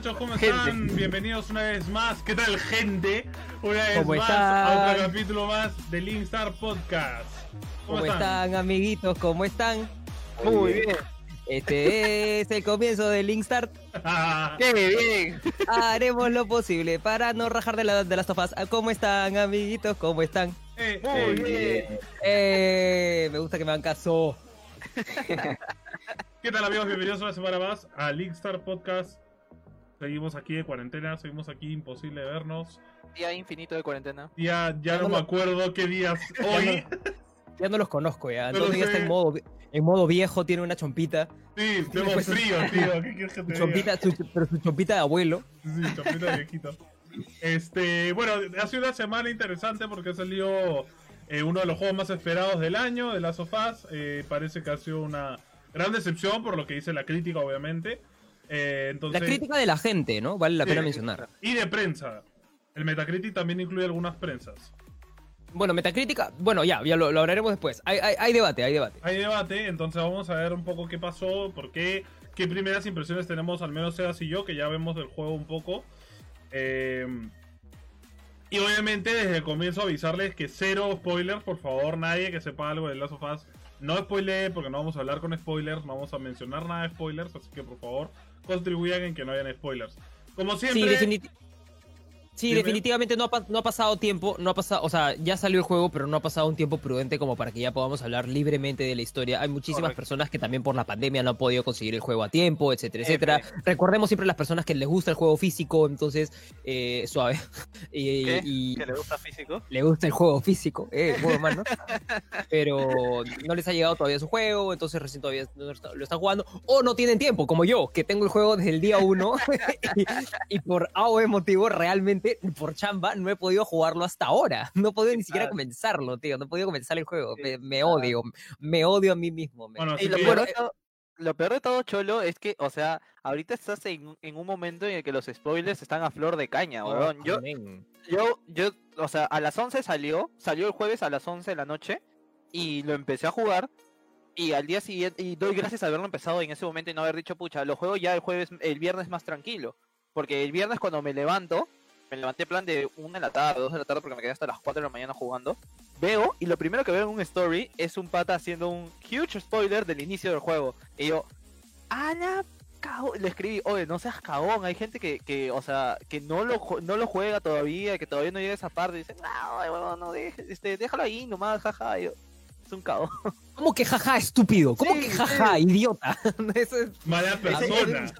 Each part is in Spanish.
¿Qué tal muchachos? ¿Cómo están? Bienvenidos una vez más. ¿Qué tal gente? Una vez ¿Cómo más están? a otro capítulo más de Linkstar Podcast. ¿Cómo están, amiguitos? ¿Cómo están? Muy bien. Este es el comienzo de Linkstart. ¡Qué bien! Haremos lo posible para no rajar de, la, de las tofas. ¿Cómo están, amiguitos? ¿Cómo están? Eh, Muy eh, bien. Eh, me gusta que me hagan caso. ¿Qué tal amigos? Bienvenidos una semana más a Linkstar Podcast. Seguimos aquí de cuarentena, seguimos aquí imposible vernos. Día infinito de cuarentena. Ya, ya no no me lo- acuerdo qué días hoy. Ya no los conozco ya. Entonces ya está en modo, en modo viejo, tiene una chompita. Sí, tengo Pues- frío, tío. ¿Qué quieres que te diga? chompita su- pero su chompita de abuelo. Sí, chapita de viejito. Este, bueno, ha sido una semana interesante porque salió eh, uno de los juegos más esperados del año, de Last of Us. Eh, parece que ha sido una gran decepción por lo que dice la crítica, obviamente. Eh, entonces, La crítica de la gente, ¿no? Vale la Sí. pena mencionar. Y de prensa. El Metacritic también incluye algunas prensas. Bueno, Metacrítica, bueno, ya, ya lo, lo hablaremos después. Hay, hay, hay debate, hay debate. Hay debate, entonces vamos a ver un poco qué pasó, por qué, qué primeras impresiones tenemos, al menos Sebas y yo, que ya vemos del juego un poco. Eh, y obviamente desde el comienzo avisarles que cero spoilers, por favor, nadie que sepa algo de Last of Us no spoilee, porque no vamos a hablar con spoilers, no vamos a mencionar nada de spoilers, así que por favor contribuyan en que no hayan spoilers. Como siempre, sí definitivamente no ha, no ha pasado tiempo, no ha pasado, o sea, ya salió el juego, pero no ha pasado un tiempo prudente como para que ya podamos hablar libremente de la historia. Hay muchísimas Correcto. personas que también por la pandemia no han podido conseguir el juego a tiempo, etcétera, F. etcétera. Recordemos siempre las personas que les gusta el juego físico, entonces, eh, suave. y, ¿Qué? y- ¿Que le gusta físico? le gusta el juego físico, eh, el juego más, ¿no? Pero no les ha llegado todavía su juego, entonces recién todavía no lo está- lo están jugando, o no tienen tiempo, como yo, que tengo el juego desde el día uno y, y por A o B motivo, realmente, por chamba, no he podido jugarlo hasta ahora. No he podido ni siquiera comenzarlo, tío, no he podido comenzar el juego. Me, odio, me odio a mí mismo. bueno, Y lo peor, de todo, lo peor de todo, Cholo, es que, o sea, ahorita estás en, en un momento en el que los spoilers están a flor de caña, Oh, weón. Yo, amén. yo, yo, o sea, a las 11 salió, salió el jueves a las 11 de la noche y lo empecé a jugar. Y al día siguiente, y doy gracias a haberlo empezado en ese momento y no haber dicho, pucha, lo juego ya el jueves, el viernes más tranquilo. Porque el viernes cuando me levanto, me levanté plan de 1 de la tarde, 2 de la tarde porque me quedé hasta las 4 de la mañana jugando. Veo, y lo primero que veo en un story es un pata haciendo un huge spoiler del inicio del juego. Y yo, ¡a la cago-". Le escribí, oye, no seas cagón, hay gente que, que o sea, que no lo, no lo juega todavía, que todavía no llega a esa parte. Y dice, no, huevón, no, deje- este, déjalo ahí nomás, jaja. Es un cagón. ¿Cómo que jaja, estúpido? ¿Cómo Sí, que jaja, idiota? Eso es mala persona.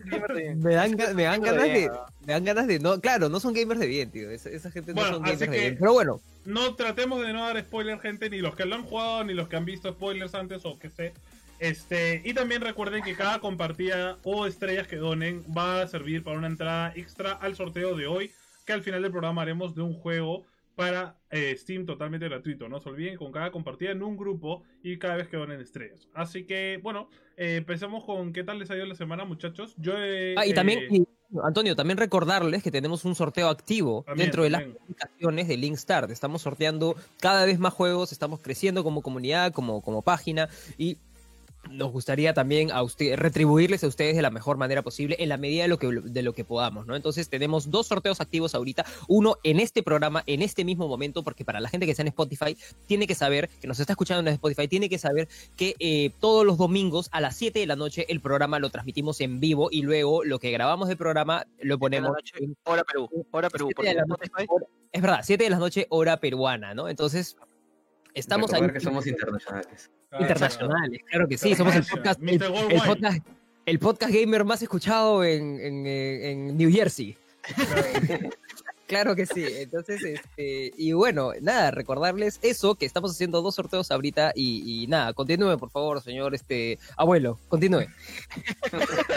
Me dan, me ganas de me dan ganas de, no, claro, no son gamers de bien, tío, esa, esa gente Bueno, no son gamers de bien, pero bueno, no tratemos de no dar spoiler, gente, ni los que lo han jugado, ni los que han visto spoilers antes o que sé. Este, y también recuerden que cada compartida o estrellas que donen va a servir para una entrada extra al sorteo de hoy, que al final del programa haremos de un juego para eh, Steam totalmente gratuito. No se olviden con cada compartida en un grupo y cada vez que donen estrellas. Así que, bueno, eh, empecemos con qué tal les ha ido la semana, muchachos. Yo he, ah, y también, eh, y, Antonio, también recordarles que tenemos un sorteo activo También, dentro de las publicaciones de Linkstart, estamos sorteando cada vez más juegos, estamos creciendo como comunidad, como, como página, y nos gustaría también a usted, retribuirles a ustedes de la mejor manera posible en la medida de lo que de lo que podamos, ¿no? Entonces tenemos dos sorteos activos ahorita, uno en este programa, en este mismo momento, porque para la gente que está en Spotify, tiene que saber, que nos está escuchando en Spotify, tiene que saber que eh, todos los domingos a las 7 de la noche el programa lo transmitimos en vivo y luego lo que grabamos del programa lo ponemos noche, en Hora Perú, hora Perú. Porque noche, hora- es verdad, 7 de la noche, hora peruana, ¿no? Entonces, estamos ahí que somos internacionales. Internacionales, claro. que sí, somos el podcast, el, el podcast, el podcast gamer más escuchado en, en, eh, en New Jersey. Claro que sí. Entonces, este, y bueno, nada, recordarles eso, que estamos haciendo dos sorteos ahorita y, y nada, continúe, por favor, señor, este, abuelo, continúe.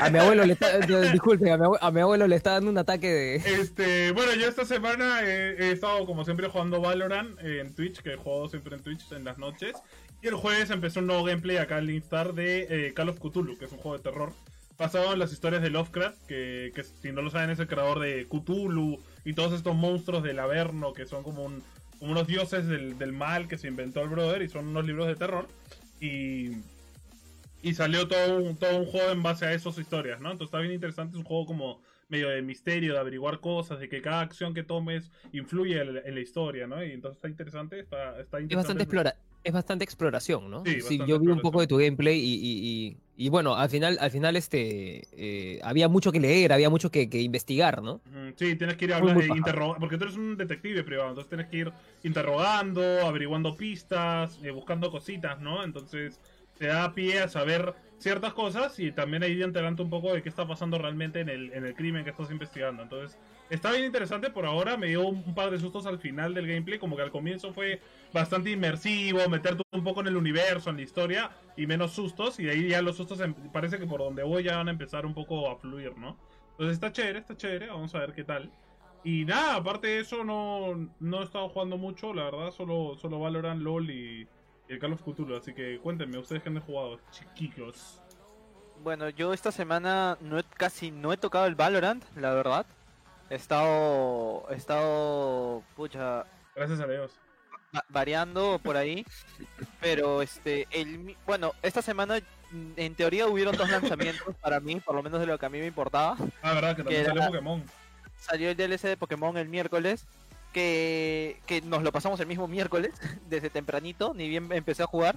A mi abuelo le está, disculpe, a mi, abue- a mi abuelo le está dando un ataque de... Este, bueno, yo esta semana he, he estado como siempre jugando Valorant en Twitch, que juego siempre en Twitch en las noches. Y el jueves empezó un nuevo gameplay acá en Instar de eh, Call of Cthulhu, que es un juego de terror. Basado en las historias de Lovecraft, que, que si no lo saben es el creador de Cthulhu y todos estos monstruos del Averno, que son como, un, como unos dioses del, del mal que se inventó el brother y son unos libros de terror. Y, y salió todo un, todo un juego en base a esas historias, ¿no? Entonces está bien interesante, es un juego como medio de misterio, de averiguar cosas, de que cada acción que tomes influye en, la- en la historia, ¿no? Y entonces está interesante, está, está Es interesante. bastante, explora es bastante exploración, ¿no? Sí, bastante yo vi un poco de tu gameplay y, y- y- y bueno, al final, al final este, eh, había mucho que leer, había mucho que, que investigar, ¿no? Sí, tienes que ir hablando, muy eh, paja. interroga- porque tú eres un detective privado, entonces tienes que ir interrogando, averiguando pistas, eh, buscando cositas, ¿no? Entonces te da pie a saber ciertas cosas y también ahí enterando un poco de qué está pasando realmente en el, en el crimen que estás investigando. Entonces está bien interesante por ahora, me dio un, par de sustos al final del gameplay, como que al comienzo fue bastante inmersivo, meterte un poco en el universo, en la historia y menos sustos y ahí ya los sustos em- parece que por donde voy ya van a empezar un poco a fluir, ¿no? Entonces está chévere, está chévere, vamos a ver qué tal. Y nada, aparte de eso no, no he estado jugando mucho, la verdad, solo, solo Valorant, LOL y, y el Call of Cthulhu, así que cuéntenme, ustedes que han jugado, chiquillos. Bueno, yo esta semana no he- casi no he tocado el Valorant, la verdad. He estado, he estado, pucha, Gracias a Dios. va- variando por ahí. Pero este, el, bueno, esta semana en teoría hubieron dos lanzamientos para mí, por lo menos de lo que a mí me importaba. Ah, verdad, que también Que salió era- Pokémon. Salió el DLC de Pokémon el miércoles, que, que nos lo pasamos el mismo miércoles, desde tempranito, ni bien empecé a jugar.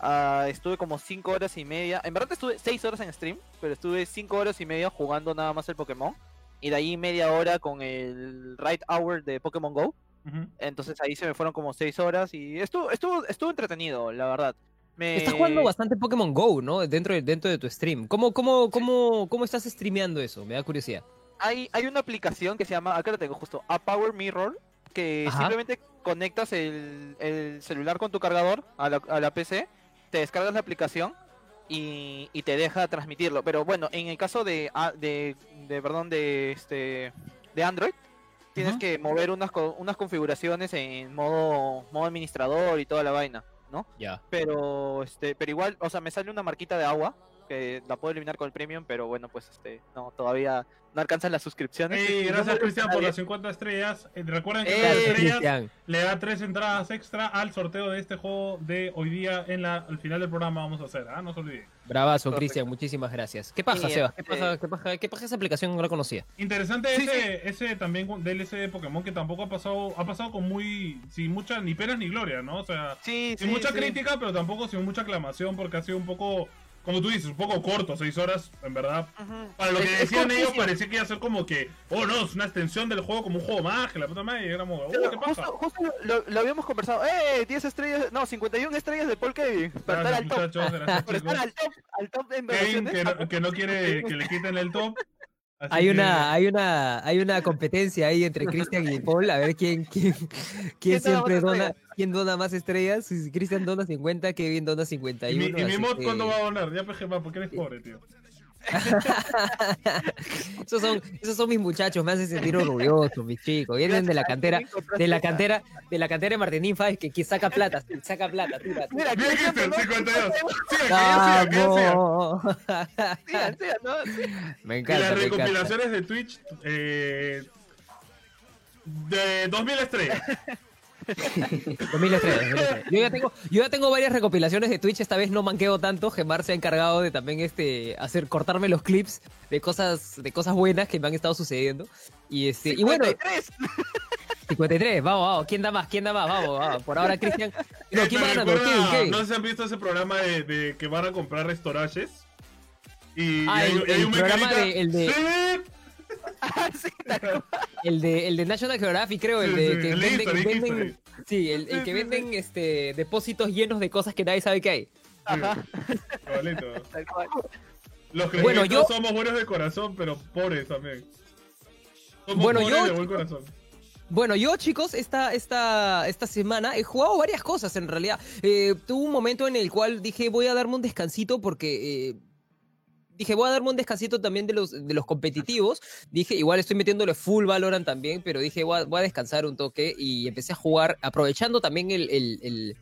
Ah, estuve como 5 horas y media, en verdad estuve 6 horas en stream, pero estuve 5 horas y media jugando nada más el Pokémon. Y de ahí media hora con el Right Hour de Pokémon Go. Ujú. Entonces ahí se me fueron como 6 horas y estuvo, estuvo, estuvo entretenido, la verdad. Me... Estás jugando bastante Pokémon Go, ¿no? Dentro de, dentro de tu stream. ¿Cómo, cómo, cómo, cómo estás streameando eso? Me da curiosidad. hay, hay una aplicación que se llama, acá la tengo justo, A Power Mirror, que Ajá. simplemente conectas el, el celular con tu cargador a la, a la PC, te descargas la aplicación y, y te deja transmitirlo. Pero bueno, en el caso de, a- de, de perdón, de este de Android, tienes que mover unas, unas configuraciones en modo, modo administrador y toda la vaina, ¿no? Ya. Pero este, pero igual, o sea, me sale una marquita de agua que la puedo eliminar con el premium, pero bueno, pues este, no, todavía no alcanzan las suscripciones. Ey, Y no gracias molesta Cristian por las 50 estrellas. Eh, recuerden que Eh, las Gracias, estrellas Cristian. le da tres entradas extra al sorteo de este juego de hoy día en la, al final del programa vamos a hacer, ¿ah? No se olviden. Bravazo. Cristian. Muchísimas gracias. ¿Qué paja, Sí, Sebas? ¿Qué este- paja, qué, paja, ¿Qué paja esa aplicación? No la conocía. Interesante Sí, ese, ese también DLC de Pokémon que tampoco ha pasado, ha pasado con muy, sin mucha, ni penas ni gloria, ¿no? O sea, Sí, sin sí, mucha sí. crítica, pero tampoco sin mucha aclamación porque ha sido un poco, como tú dices, un poco corto, seis horas, en verdad. Ujú. Para lo Es- que es decían ellos cortísimo. parecía que iba a ser como que, oh no, es una extensión del juego como un juego más, que la puta madre, y éramos, oh, qué paja. justo, justo lo, lo habíamos conversado. ¡Eh! 10 estrellas, no, 51 estrellas de Paul Kevin. Para estar al top. Por estar al top, al top en Kevin donaciones. que no, que no quiere que le quiten el top. Hay que- una, hay una, hay una competencia ahí entre Cristian y Paul, a ver quién, quién, quién ¿Quién dona siempre más dona, estrellas? quién dona más estrellas. Si Cristian dona 50, Kevin dona ¿Y 51. mi, y mi mod que- cuándo va a donar? Ya PGMA, porque eres pobre, tío. esos son, esos son mis muchachos, me hacen sentir orgulloso, mis chicos. Vienen de la cantera, de la cantera, de la cantera de Martín Fáez que, que saca plata, saca plata, tira, tira. Mira, ¿no? 52. Sigan, que ya sigan, que ya sigan. ¡Vamos! Sigan, sigan, ¿no? Me Sí. Y encanta, las encanta. recopilaciones de Twitch eh, de 2000 estrellas. 2003, 2003. Yo ya tengo, yo ya tengo varias recopilaciones de Twitch, esta vez no manqueo tanto, Gemar se ha encargado de también este hacer cortarme los clips de cosas de cosas buenas que me han estado sucediendo. Y este y bueno, 53. 53, vamos, vamos, ¿quién da más? ¿Quién da más? Vamos, vamos. Por ahora Cristian. No, ¿quién va me ganando? recuerda- Kevin, Kevin. No sé si han visto ese programa de, de que van a comprar restaurantes. Y, Ah, y hay, el- y hay el un programa de- el de- ¡Sí! Ah, sí. El de el de National Geographic, creo, el de que venden, sí, el, que venden este depósitos llenos de cosas que nadie sabe que hay. Ajá. Los que Bueno, yo- somos buenos de corazón, pero pobres también. Somos Bueno, pobres yo- de buen corazón. Bueno, yo chicos, esta, esta, esta semana he jugado varias cosas en realidad. Eh, tuve un momento en el cual dije voy a darme un descansito porque... eh, Dije, voy a darme un descansito también de los, de los competitivos. Dije, igual estoy metiéndole full Valorant también, pero dije, voy a, voy a descansar un toque y empecé a jugar, aprovechando también el, el- el-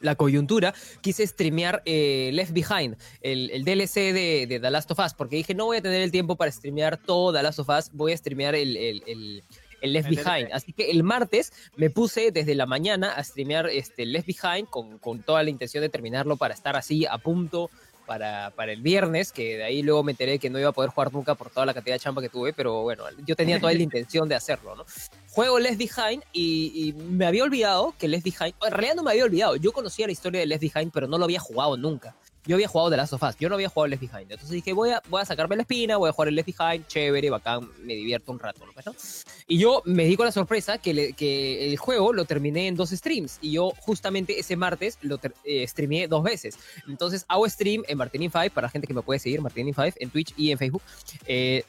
la coyuntura, quise streamear eh, Left Behind, el, el DLC de, de The Last of Us, porque dije, no voy a tener el tiempo para streamear todo The Last of Us, voy a streamear el, el- el- el Left Behind. Así que el martes me puse desde la mañana a streamear este Left Behind con, con toda la intención de terminarlo para estar así a punto para, para el viernes, que de ahí luego me enteré que no iba a poder jugar nunca por toda la cantidad de chamba que tuve, pero bueno, yo tenía toda la intención de hacerlo, ¿no? Juego Left Behind y, y me había olvidado que Left Behind, en realidad no me había olvidado, yo conocía la historia de Left Behind, pero no lo había jugado nunca yo había jugado The Last of Us, yo no había jugado Left Behind. Entonces dije, voy a, voy a sacarme la espina, voy a jugar el Left Behind, chévere, bacán, me divierto un rato, ¿no? Pues, y yo me di con la sorpresa que, que el juego lo terminé en dos streams. Y yo justamente ese martes lo eh, streamé dos veces. Entonces hago stream en Martinin5, para la gente que me puede seguir, Martinin5, en Twitch y en Facebook. Eh,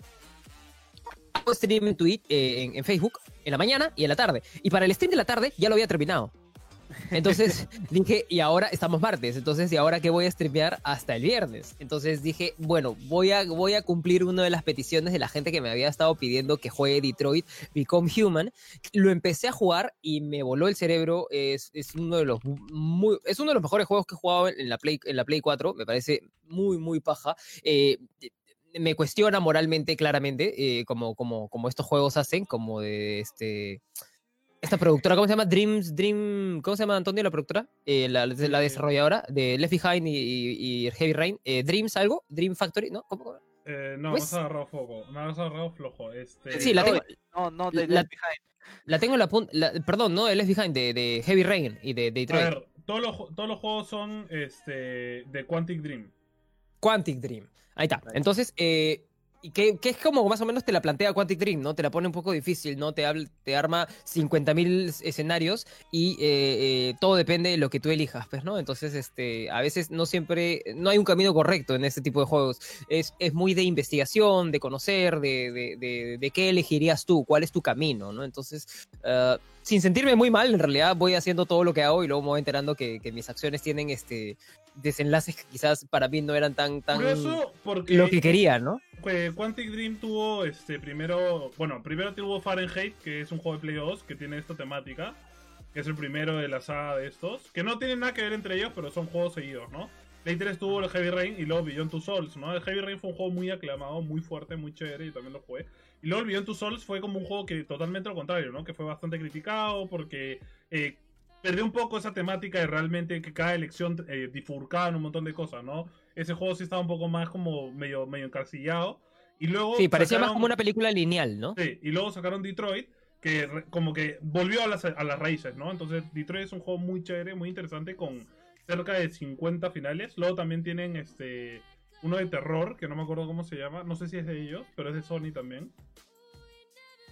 hago stream en, Twitch, eh, en Facebook en la mañana y en la tarde. Y para el stream de la tarde ya lo había terminado. Entonces dije, y ahora estamos martes, entonces, ¿y ahora qué voy a streamear hasta el viernes? Entonces dije, bueno, voy a, voy a cumplir una de las peticiones de la gente que me había estado pidiendo que juegue Detroit Become Human. Lo empecé a jugar y me voló el cerebro. Es, es uno, de los es uno de los mejores juegos que he jugado en la Play, en la Play 4. Me parece muy, muy paja. Eh, me cuestiona moralmente, claramente, eh, como, como, como estos juegos hacen, como de este esta productora, ¿cómo se llama? Dreams, Dream, ¿cómo se llama Antonio la productora? Eh, la, la, desarrolladora de Left Behind y, Heavy Rain. Eh, Dreams algo, Dream Factory, ¿no? ¿Cómo? Eh, no, pues... me has agarrado foco, me has agarrado flojo. Este... Sí, la tengo. No, no, de Left Behind. La tengo en la punta, perdón, no de Left Behind, de, de, Heavy Rain y de, Detroit. A ver, todos los, todos los juegos son este, de Quantic Dream. Quantic Dream, ahí está. Entonces, eh, y que, es como más o menos te la plantea Quantic Dream, ¿no? Te la pone un poco difícil, ¿no? Te, te arma 50.000 escenarios y eh, eh, todo depende de lo que tú elijas, pues, ¿no? Entonces, este, a veces no siempre, no hay un camino correcto en este tipo de juegos. Es, es muy de investigación, de conocer, de, de, de, qué elegirías tú, cuál es tu camino, ¿no? Entonces, uh, sin sentirme muy mal, en realidad voy haciendo todo lo que hago y luego me voy enterando que, mis acciones tienen este desenlaces que quizás para mí no eran tan, tan porque lo que quería, ¿no? Quantic Dream tuvo este primero, bueno, primero tuvo Fahrenheit, que es un juego de Play 2 que tiene esta temática, que es el primero de la saga de estos, que no tienen nada que ver entre ellos, pero son juegos seguidos, ¿no? Play 3 tuvo el Heavy Rain y luego Beyond Two Souls, ¿no? El Heavy Rain fue un juego muy aclamado, muy fuerte, muy chévere y también lo jugué. Y luego el Beyond Two Souls fue como un juego que totalmente lo contrario, ¿no? Que fue bastante criticado porque eh, perdió un poco esa temática de realmente que cada elección eh, bifurcaba en un montón de cosas, ¿no? Ese juego sí estaba un poco más como medio, medio encarcillado. Y luego sí, parecía más como una película lineal, ¿no? Sí, y luego sacaron Detroit, que como que volvió a las, a las raíces, ¿no? Entonces Detroit es un juego muy chévere, muy interesante, con cerca de 50 finales. Luego también tienen este uno de terror, que no me acuerdo cómo se llama. No sé si es de ellos, pero es de Sony también.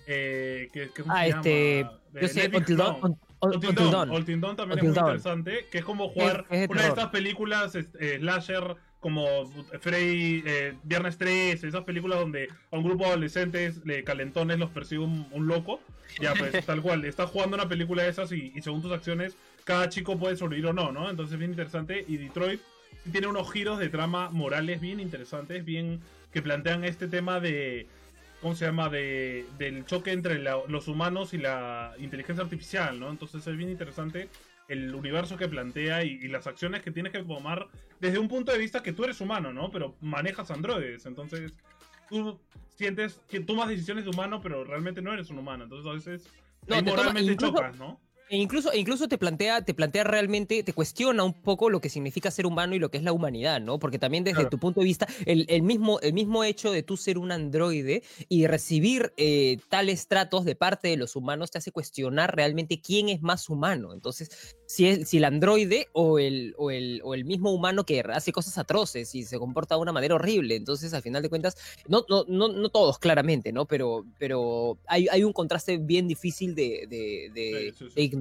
Eh, que, que ah, este. Yo sé, Until Dawn. Until Dawn también es muy interesante. Que es como jugar una de estas películas este, slasher como Freddy, eh, Viernes 3, esas películas donde a un grupo de adolescentes de calentones los persigue un, loco. Ya, pues tal cual. Estás jugando una película de esas y, y según tus acciones, cada chico puede sobrevivir o no, ¿no? Entonces es bien interesante. Y Detroit tiene unos giros de trama morales bien interesantes, bien que plantean este tema de ¿cómo se llama? De, del choque entre los humanos y la inteligencia artificial, ¿no? Entonces es bien interesante el universo que plantea y, las acciones que tienes que tomar desde un punto de vista que tú eres humano, ¿no? Pero manejas androides, entonces tú sientes que tomas decisiones de humano, pero realmente no eres un humano, entonces a veces no, moralmente chocas, ¿no? E incluso, e incluso te plantea, te plantea realmente, te cuestiona un poco lo que significa ser humano y lo que es la humanidad, ¿no? Porque también desde tu punto de vista, el, el, mismo, el mismo hecho de tú ser un androide y recibir eh, tales tratos de parte de los humanos te hace cuestionar realmente quién es más humano. Entonces, si, es, si el androide o el, o, el, o el mismo humano que hace cosas atroces y se comporta de una manera horrible. Entonces, al final de cuentas, no, no, no, no todos claramente, ¿no? Pero, pero hay, hay un contraste bien difícil de, de, de, ignorar.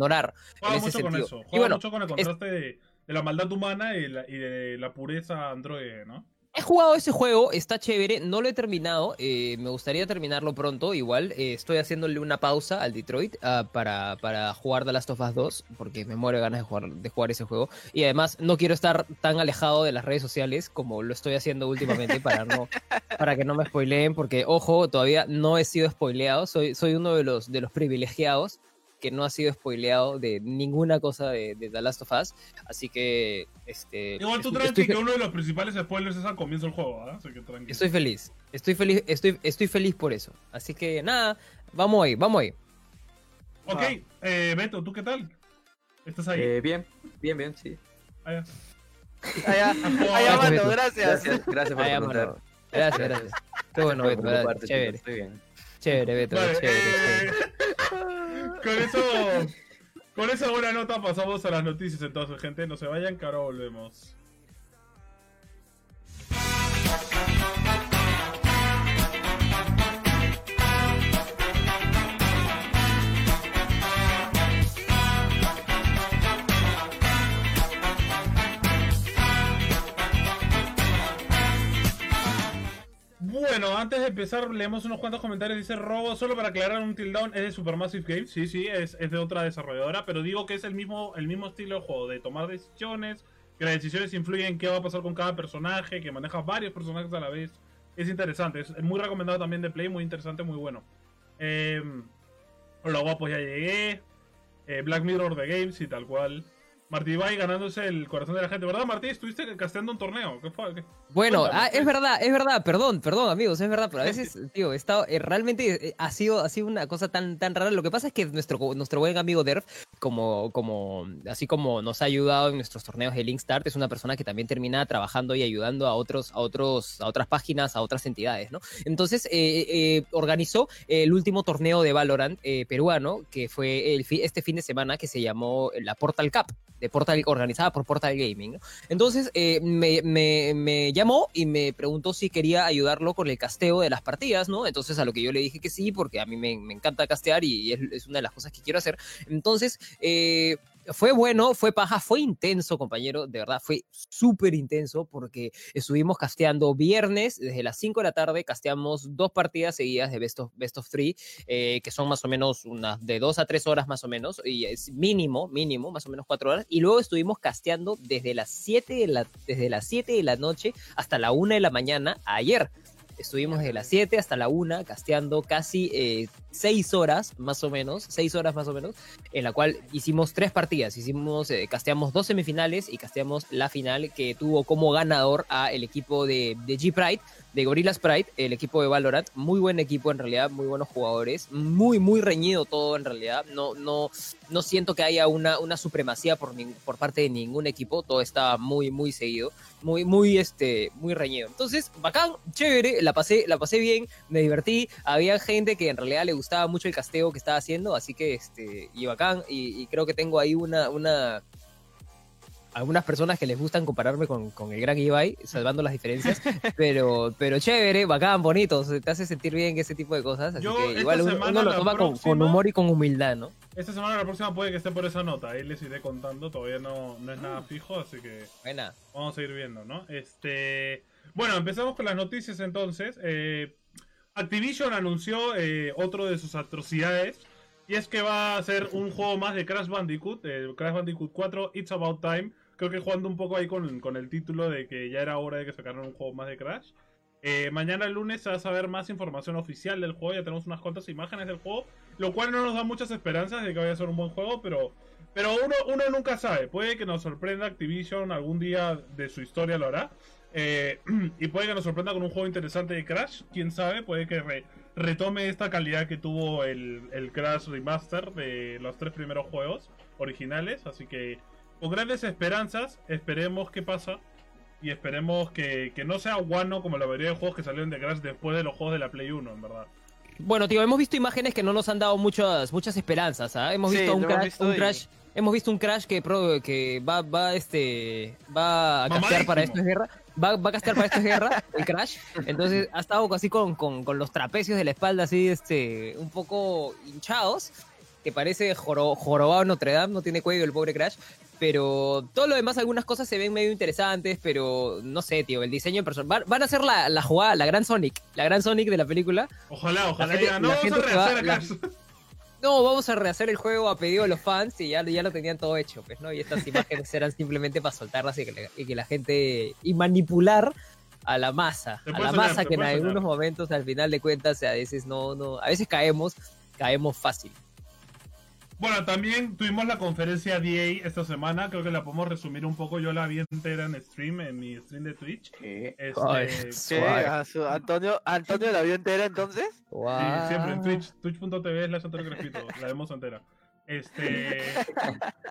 Juega en mucho ese con eso. Juega mucho con el contraste de, la maldad humana y, y de la pureza androide, ¿no? He jugado ese juego, está chévere, no lo he terminado, eh, me gustaría terminarlo pronto, igual eh, estoy haciéndole una pausa al Detroit uh, para, para jugar The Last of Us 2, porque me muero de ganas de jugar, de jugar ese juego, y además no quiero estar tan alejado de las redes sociales como lo estoy haciendo últimamente para, no, para que no me spoileen, porque ojo, todavía no he sido spoileado, soy, soy uno de los, de los privilegiados que no ha sido spoileado de ninguna cosa de, de The Last of Us. Así que. Este, Igual tú tranqui que uno de los principales spoilers es al comienzo del juego, ¿ah? Así que tranqui. Estoy feliz. Estoy feliz, estoy, estoy feliz por eso. Así que nada, vamos ahí, vamos ahí. Ok, eh, Beto, ¿tú qué tal? ¿Estás ahí? Eh, bien, bien, bien, sí. Ah, Allá, allá, Gracias, mano, Beto. gracias. Gracias, gracias por preguntar. mano. Gracias, gracias. Qué bueno, Beto, gracias. Chévere, Estoy bien. chévere, Beto, Vale, chévere, chévere. con eso, con esa buena nota pasamos a las noticias entonces, gente. No se vayan, que volvemos. Bueno, antes de empezar, leemos unos cuantos comentarios. Dice Robo, solo para aclarar un tildown, es de Supermassive Games. Sí, sí, es, es de otra desarrolladora. Pero digo que es el mismo, el mismo estilo de juego, de tomar decisiones, que las decisiones influyen en qué va a pasar con cada personaje, que maneja varios personajes a la vez. Es interesante, es muy recomendado también de Play, muy interesante, muy bueno. Eh, hola guapos, ya llegué. Eh, Black Mirror de Games y tal cual. Martí Ibai ganándose el corazón de la gente. ¿Verdad, Martí? Estuviste casteando un torneo. ¿Qué fue? ¿Qué? Bueno, Cuéntame, ah, es pues. verdad, es verdad, perdón, perdón amigos, es verdad, pero a veces, tío, he estado, eh, realmente eh, ha sido, ha sido una cosa tan, tan rara. Lo que pasa es que nuestro, nuestro buen amigo Derf, como, como, así como nos ha ayudado en nuestros torneos de Linkstart, es una persona que también termina trabajando y ayudando a otros, a otros, a otras páginas, a otras entidades, ¿no? Entonces, eh, organizó el último torneo de Valorant peruano, que fue el fi- este fin de semana, que se llamó la Portal Cup, de Portal, organizada por Portal Gaming. Entonces eh, me, me- me llamó y me preguntó si quería ayudarlo con el casteo de las partidas, ¿no? Entonces a lo que yo le dije que sí, porque a mí me, me encanta castear y es, es una de las cosas que quiero hacer. Entonces, eh, fue bueno, fue paja, fue intenso, compañero, de verdad, fue súper intenso porque estuvimos casteando viernes, desde las 5 de la tarde, casteamos dos partidas seguidas de Best of, Best of Three, eh, que son más o menos unas de 2 a 3 horas más o menos, y es mínimo, mínimo, más o menos 4 horas, y luego estuvimos casteando desde las 7 de la, desde las 7 de la noche hasta la 1 de la mañana ayer. Estuvimos desde las 7 hasta la 1 casteando casi 6 horas más o menos, 6 horas más o menos, en la cual hicimos tres partidas. Hicimos, eh, casteamos dos semifinales y casteamos la final que tuvo como ganador a el equipo de, de G-Pride, de Gorillas Pride, el equipo de Valorant. Muy buen equipo en realidad, muy buenos jugadores. Muy, muy reñido todo en realidad. No, no, no siento que haya una, una supremacía por, por parte de ningún equipo. Todo está muy, muy seguido. Muy, muy, este, muy reñido. Entonces, bacán, chévere, la pasé, la pasé bien, me divertí. Había gente que en realidad le gustaba mucho el casteo que estaba haciendo, así que, este, y bacán. Y, y creo que tengo ahí una, una, algunas personas que les gustan compararme con, con el gran Ibai, salvando las diferencias, pero, pero chévere, bacán, bonito, te hace sentir bien ese tipo de cosas, así Yo que igual uno, uno lo la toma con, con próxima- humor y con humildad, ¿no? Esta semana o la próxima puede que esté por esa nota. Ahí les iré contando. Todavía no, no es nada fijo, así que Buena. vamos a ir viendo, ¿no? Este. Bueno, empezamos con las noticias entonces. Eh, Activision anunció eh, otro de sus atrocidades. Y es que va a ser un juego más de Crash Bandicoot, eh, Crash Bandicoot 4, It's About Time. Creo que jugando un poco ahí con, con el título de que ya era hora de que sacaran un juego más de Crash. Eh, mañana el lunes se va a saber más información oficial del juego. Ya tenemos unas cuantas imágenes del juego. Lo cual no nos da muchas esperanzas de que vaya a ser un buen juego. Pero, pero uno, uno nunca sabe. Puede que nos sorprenda Activision algún día de su historia lo hará. Eh, y puede que nos sorprenda con un juego interesante de Crash. Quién sabe, puede que re- retome esta calidad que tuvo el, el Crash Remaster de los tres primeros juegos originales. Así que con grandes esperanzas, esperemos qué pasa. Y esperemos que, que no sea guano como la mayoría de juegos que salieron de Crash después de los juegos de la Play 1, en verdad. Bueno, tío, hemos visto imágenes que no nos han dado muchas, muchas esperanzas, ¿ah? Hemos Sí, visto un crash, visto un crash, hemos visto un crash que pro- que va, va, este, va a castear para esto Mamadísimo. es guerra, va, va a castear para esto es guerra, el crash. Entonces ha estado así con, con, con los trapecios de la espalda así, este, un poco hinchados, que parece joro, jorobado Notre Dame, no tiene cuello el pobre crash. Pero todo lo demás, algunas cosas se ven medio interesantes, pero no sé, tío, el diseño personal. Van, van a ser la, la jugada, la gran Sonic, la gran Sonic de la película. Ojalá, ojalá gente- digan, no la vamos a gente va- rehacer a la-. No, vamos a rehacer el juego a pedido de los fans y ya, ya lo tenían todo hecho, pues, ¿no? Y estas imágenes eran simplemente para soltarlas y que, la, y que la gente... y manipular a la masa, a la masa que en algunos momentos, al final de cuentas, a veces no, no, a veces caemos, caemos fácil. Bueno, también tuvimos la conferencia DA esta semana, creo que la podemos resumir un poco, yo la vi entera en stream, en mi stream de Twitch. ¿Qué? Ay, Este, ¿Qué? ¿A su- Antonio, Antonio la vio entera entonces? Sí, siempre en Twitch, twitch.tv slash Antonio Crespito, la vemos entera. Este,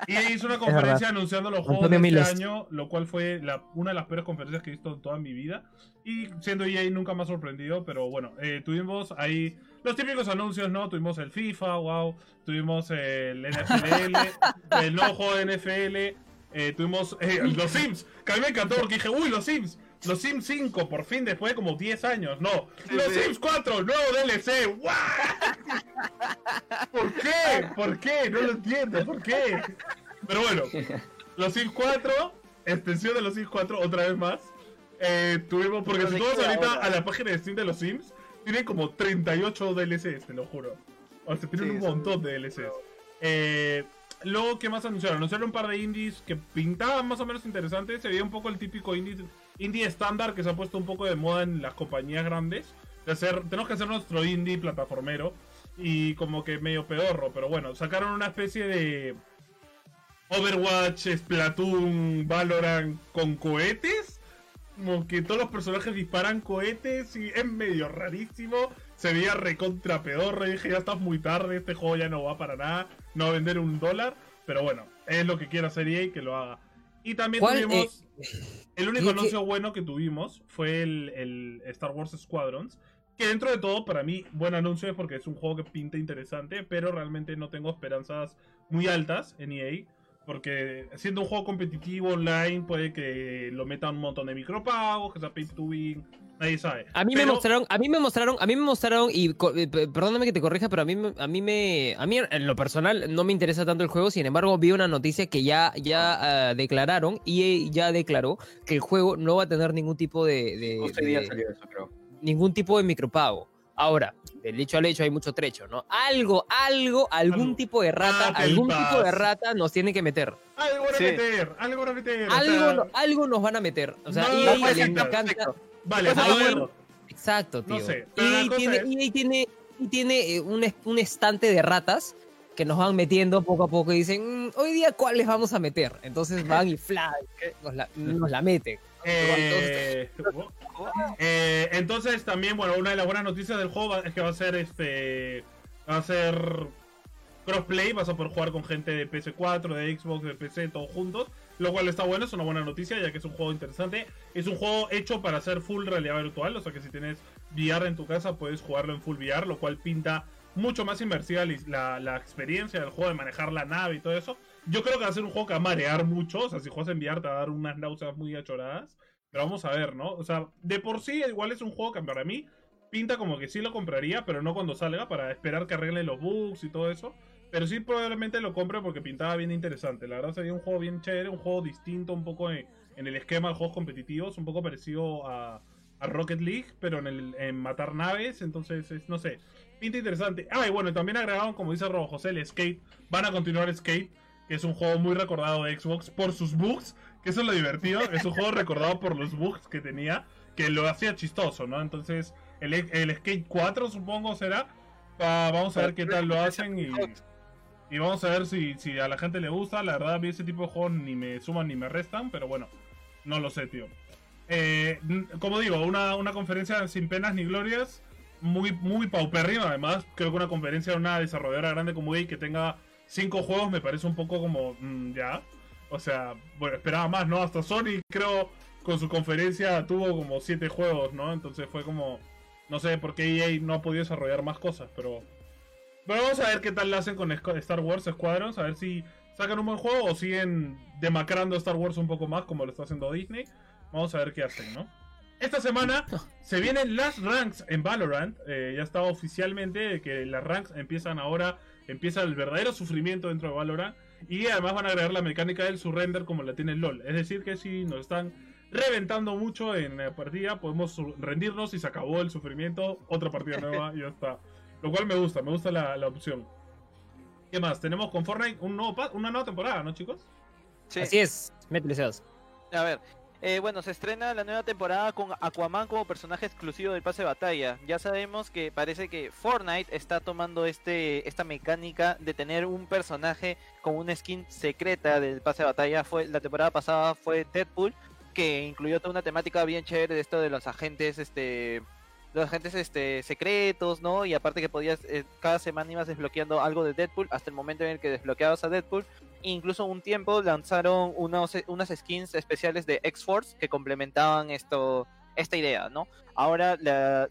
y hizo una conferencia anunciando los juegos Antonio de este año, lo cual fue la- una de las peores conferencias que he visto en toda mi vida. Y siendo EA nunca me ha sorprendido, pero bueno, eh, tuvimos ahí los típicos anuncios, ¿no? Tuvimos el FIFA, wow, tuvimos el NFL, el nuevo juego de NFL, eh, tuvimos eh, los Sims, que a mí me encantó porque dije, uy, los Sims. Los Sims 5, por fin, después de como 10 años. No, los. Sims 4, nuevo DLC. ¡Guau! ¿Por qué? ¿Por qué? No lo entiendo. ¿Por qué? Pero bueno, los Sims 4, extensión de los Sims 4, otra vez más. Eh, tuvimos, porque si ¿de tú vas qué ahorita a la página de Steam de los Sims, tienen como 38 DLCs, te lo juro. O sea, tienen Sí, un montón de DLCs. Eh, luego, ¿qué más anunciaron? Anunciaron un par de indies que pintaban más o menos interesantes. Se veía un poco el típico indie, indie estándar que se ha puesto un poco de moda en las compañías grandes. De hacer, tenemos que hacer nuestro indie plataformero. Y como que medio pedorro. Pero bueno, sacaron una especie de Overwatch, Splatoon, Valorant con cohetes. Como que todos los personajes disparan cohetes y es medio rarísimo. Se veía recontra pedorro y dije, ya estás muy tarde, este juego ya no va para nada, no va a vender un dólar. Pero bueno, es lo que quiera hacer EA y que lo haga. Y también ¿Cuál, tuvimos... El único ¿qué- anuncio bueno que tuvimos fue el, el Star Wars Squadrons. Que dentro de todo, para mí, buen anuncio es porque es un juego que pinta interesante, pero realmente no tengo esperanzas muy altas en EA. Porque siendo un juego competitivo online, puede que lo metan un montón de micropagos, que sea pay to win, nadie sabe. A mí me mostraron, a mí me mostraron, a mí me mostraron y eh, pe- perdóname que te corrija, pero a mí me- a mí me a mí en lo personal no me interesa tanto el juego, sin embargo, vi una noticia que ya ya ah, declararon y ya declaró que el juego no va a tener ningún tipo de, ningún tipo de micropago. Ahora, del hecho al hecho hay mucho trecho, ¿no? Algo, algo, algún Algo. tipo de rata, Battle algún tipo de rata nos tiene que meter. Algo van a Sí. meter, algo van a meter. o Algo, sea, no- algo nos van a meter. O sea, No, EA no le encanta. Vale, Pues ahí-. Exacto, tío. Sé, cosa tiene, es- EA tiene, EA tiene eh, un, un estante de ratas que nos van metiendo poco a poco y dicen, "Mm, hoy día cuáles vamos a meter. Entonces van y fla, nos la, nos la meten. Eh, eh, entonces también, bueno, una de las buenas noticias del juego es que va a ser este. Va a ser crossplay, vas a poder jugar con gente de PS4, de Xbox, de PC, todos juntos. Lo cual está bueno, es una buena noticia, ya que es un juego interesante. Es un juego hecho para hacer full realidad virtual, o sea que si tienes VR en tu casa puedes jugarlo en full VR, lo cual pinta mucho más inmersiva la, la experiencia del juego de manejar la nave y todo eso. Yo creo que va a ser un juego que va a marear mucho, o sea, si juegas en VR te va a dar unas náuseas muy achoradas. Pero vamos a ver, ¿no? O sea, de por sí igual es un juego que para mí pinta como que sí lo compraría, pero no cuando salga, para esperar que arreglen los bugs y todo eso. Pero sí probablemente lo compre porque pintaba bien interesante. La verdad sería un juego bien chévere, un juego distinto un poco en, en el esquema de juegos competitivos, un poco parecido a, a Rocket League, pero en, el, en matar naves, entonces es, no sé, pinta interesante. Ah, y bueno, también agregaron, como dice Robo José, el Skate. Van a continuar Skate, que es un juego muy recordado de Xbox por sus bugs, que eso es lo divertido. Es un juego recordado por los bugs que tenía, que lo hacía chistoso, ¿no? Entonces, el, el Skate 4 supongo será. Ah, vamos a ver qué tal lo hacen y, y vamos a ver si, si a la gente le gusta. La verdad, a mí ese tipo de juegos ni me suman ni me restan, pero bueno, no lo sé, tío. Eh, como digo, una, una conferencia sin penas ni glorias, muy, muy paupérrima. Además, creo que una conferencia de una desarrolladora grande como EA que tenga cinco juegos me parece un poco como mm, ya. O sea, bueno, esperaba más, ¿no? Hasta Sony, creo, con su conferencia tuvo como siete juegos, ¿no? Entonces fue como. No sé por qué EA no ha podido desarrollar más cosas, pero. Pero vamos a ver qué tal lo hacen con Star Wars Squadrons, a ver si sacan un buen juego o siguen demacrando Star Wars un poco más como lo está haciendo Disney. Vamos a ver qué hacen, ¿no? Esta semana se vienen las ranks en Valorant. eh, ya está oficialmente que las ranks empiezan ahora. Empieza el verdadero sufrimiento dentro de Valorant. Y además van a agregar la mecánica del surrender como la tiene el LOL. Es decir, que si nos están reventando mucho en la partida, podemos rendirnos y se acabó el sufrimiento. Otra partida nueva y ya está. Lo cual me gusta, me gusta la, la opción. ¿Qué más? Tenemos con Fortnite un nuevo una nueva temporada, ¿no, chicos? Sí. Así es, métele. A ver, eh, bueno, se estrena la nueva temporada con Aquaman como personaje exclusivo del pase de batalla. Ya sabemos que parece que Fortnite está tomando este esta mecánica de tener un personaje con una skin secreta del pase de batalla. Fue la temporada pasada fue Deadpool, que incluyó toda una temática bien chévere de esto de los agentes este los agentes este, secretos, ¿no? Y aparte que podías, eh, cada semana ibas desbloqueando algo de Deadpool hasta el momento en el que desbloqueabas a Deadpool. Incluso un tiempo lanzaron unos, unas skins especiales de X-Force que complementaban esto, esta idea, ¿no? Ahora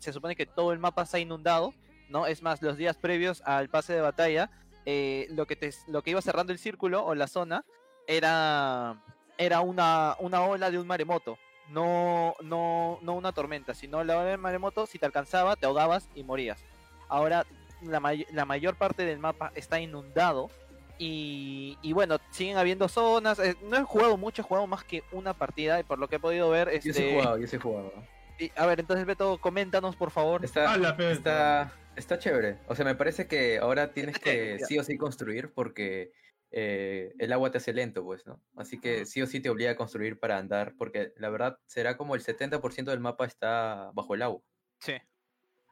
se supone que todo el mapa está inundado, ¿no? Es más, los días previos al pase de batalla, eh, lo, que te, lo que iba cerrando el círculo o la zona era, era una, una ola de un maremoto. No, no, no una tormenta, sino la ola del maremoto, si te alcanzaba, te ahogabas y morías. Ahora la, la mayor parte del mapa está inundado. Y, y bueno, siguen habiendo zonas. eh, no he jugado mucho, he jugado más que una partida. Y por lo que he podido ver, Yo sí he este, jugado, yo sí he jugado. y- a ver, entonces Beto, coméntanos por favor. Está, está, está chévere. O sea, me parece que ahora tienes que sí o sí construir porque eh, el agua te hace lento, pues, ¿no? Así que sí o sí te obliga a construir para andar, porque la verdad será como el 70% del mapa está bajo el agua. Sí.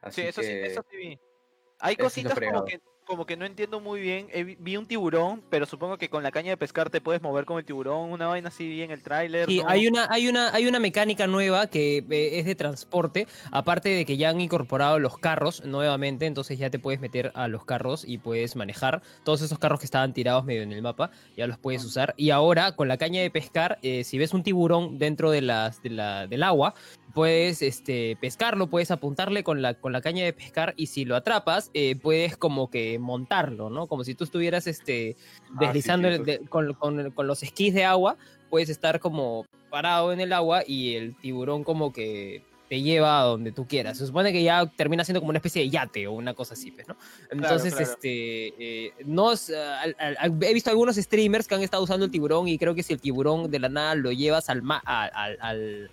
Así Sí, eso sí, eso sí vi. Hay cositas como que, como que no entiendo muy bien. Vi- un tiburón, pero supongo que con la caña de pescar te puedes mover con el tiburón. Una vaina así vi en el tráiler. Sí, ¿no? hay una, hay una, hay una mecánica nueva que eh, es de transporte, aparte de que ya han incorporado los carros nuevamente, entonces ya te puedes meter a los carros y puedes manejar todos esos carros que estaban tirados medio en el mapa, ya los puedes usar. Y ahora con la caña de pescar, eh, si ves un tiburón dentro de las, de la, del agua, puedes este, pescarlo, puedes apuntarle con la, con la caña de pescar y si lo atrapas, eh, puedes como que montarlo, ¿no? Como si tú estuvieras este, Ah, sí, deslizando sí, de- con, con- con los esquís de agua, puedes estar como parado en el agua y el tiburón como que te lleva a donde tú quieras. Se supone que ya termina siendo como una especie de yate o una cosa así, pues, ¿no? Entonces, claro. este, eh, no ah, al- al- al- he visto algunos streamers que han estado usando el tiburón y creo que si el tiburón de la nada lo llevas al, ma- al, al-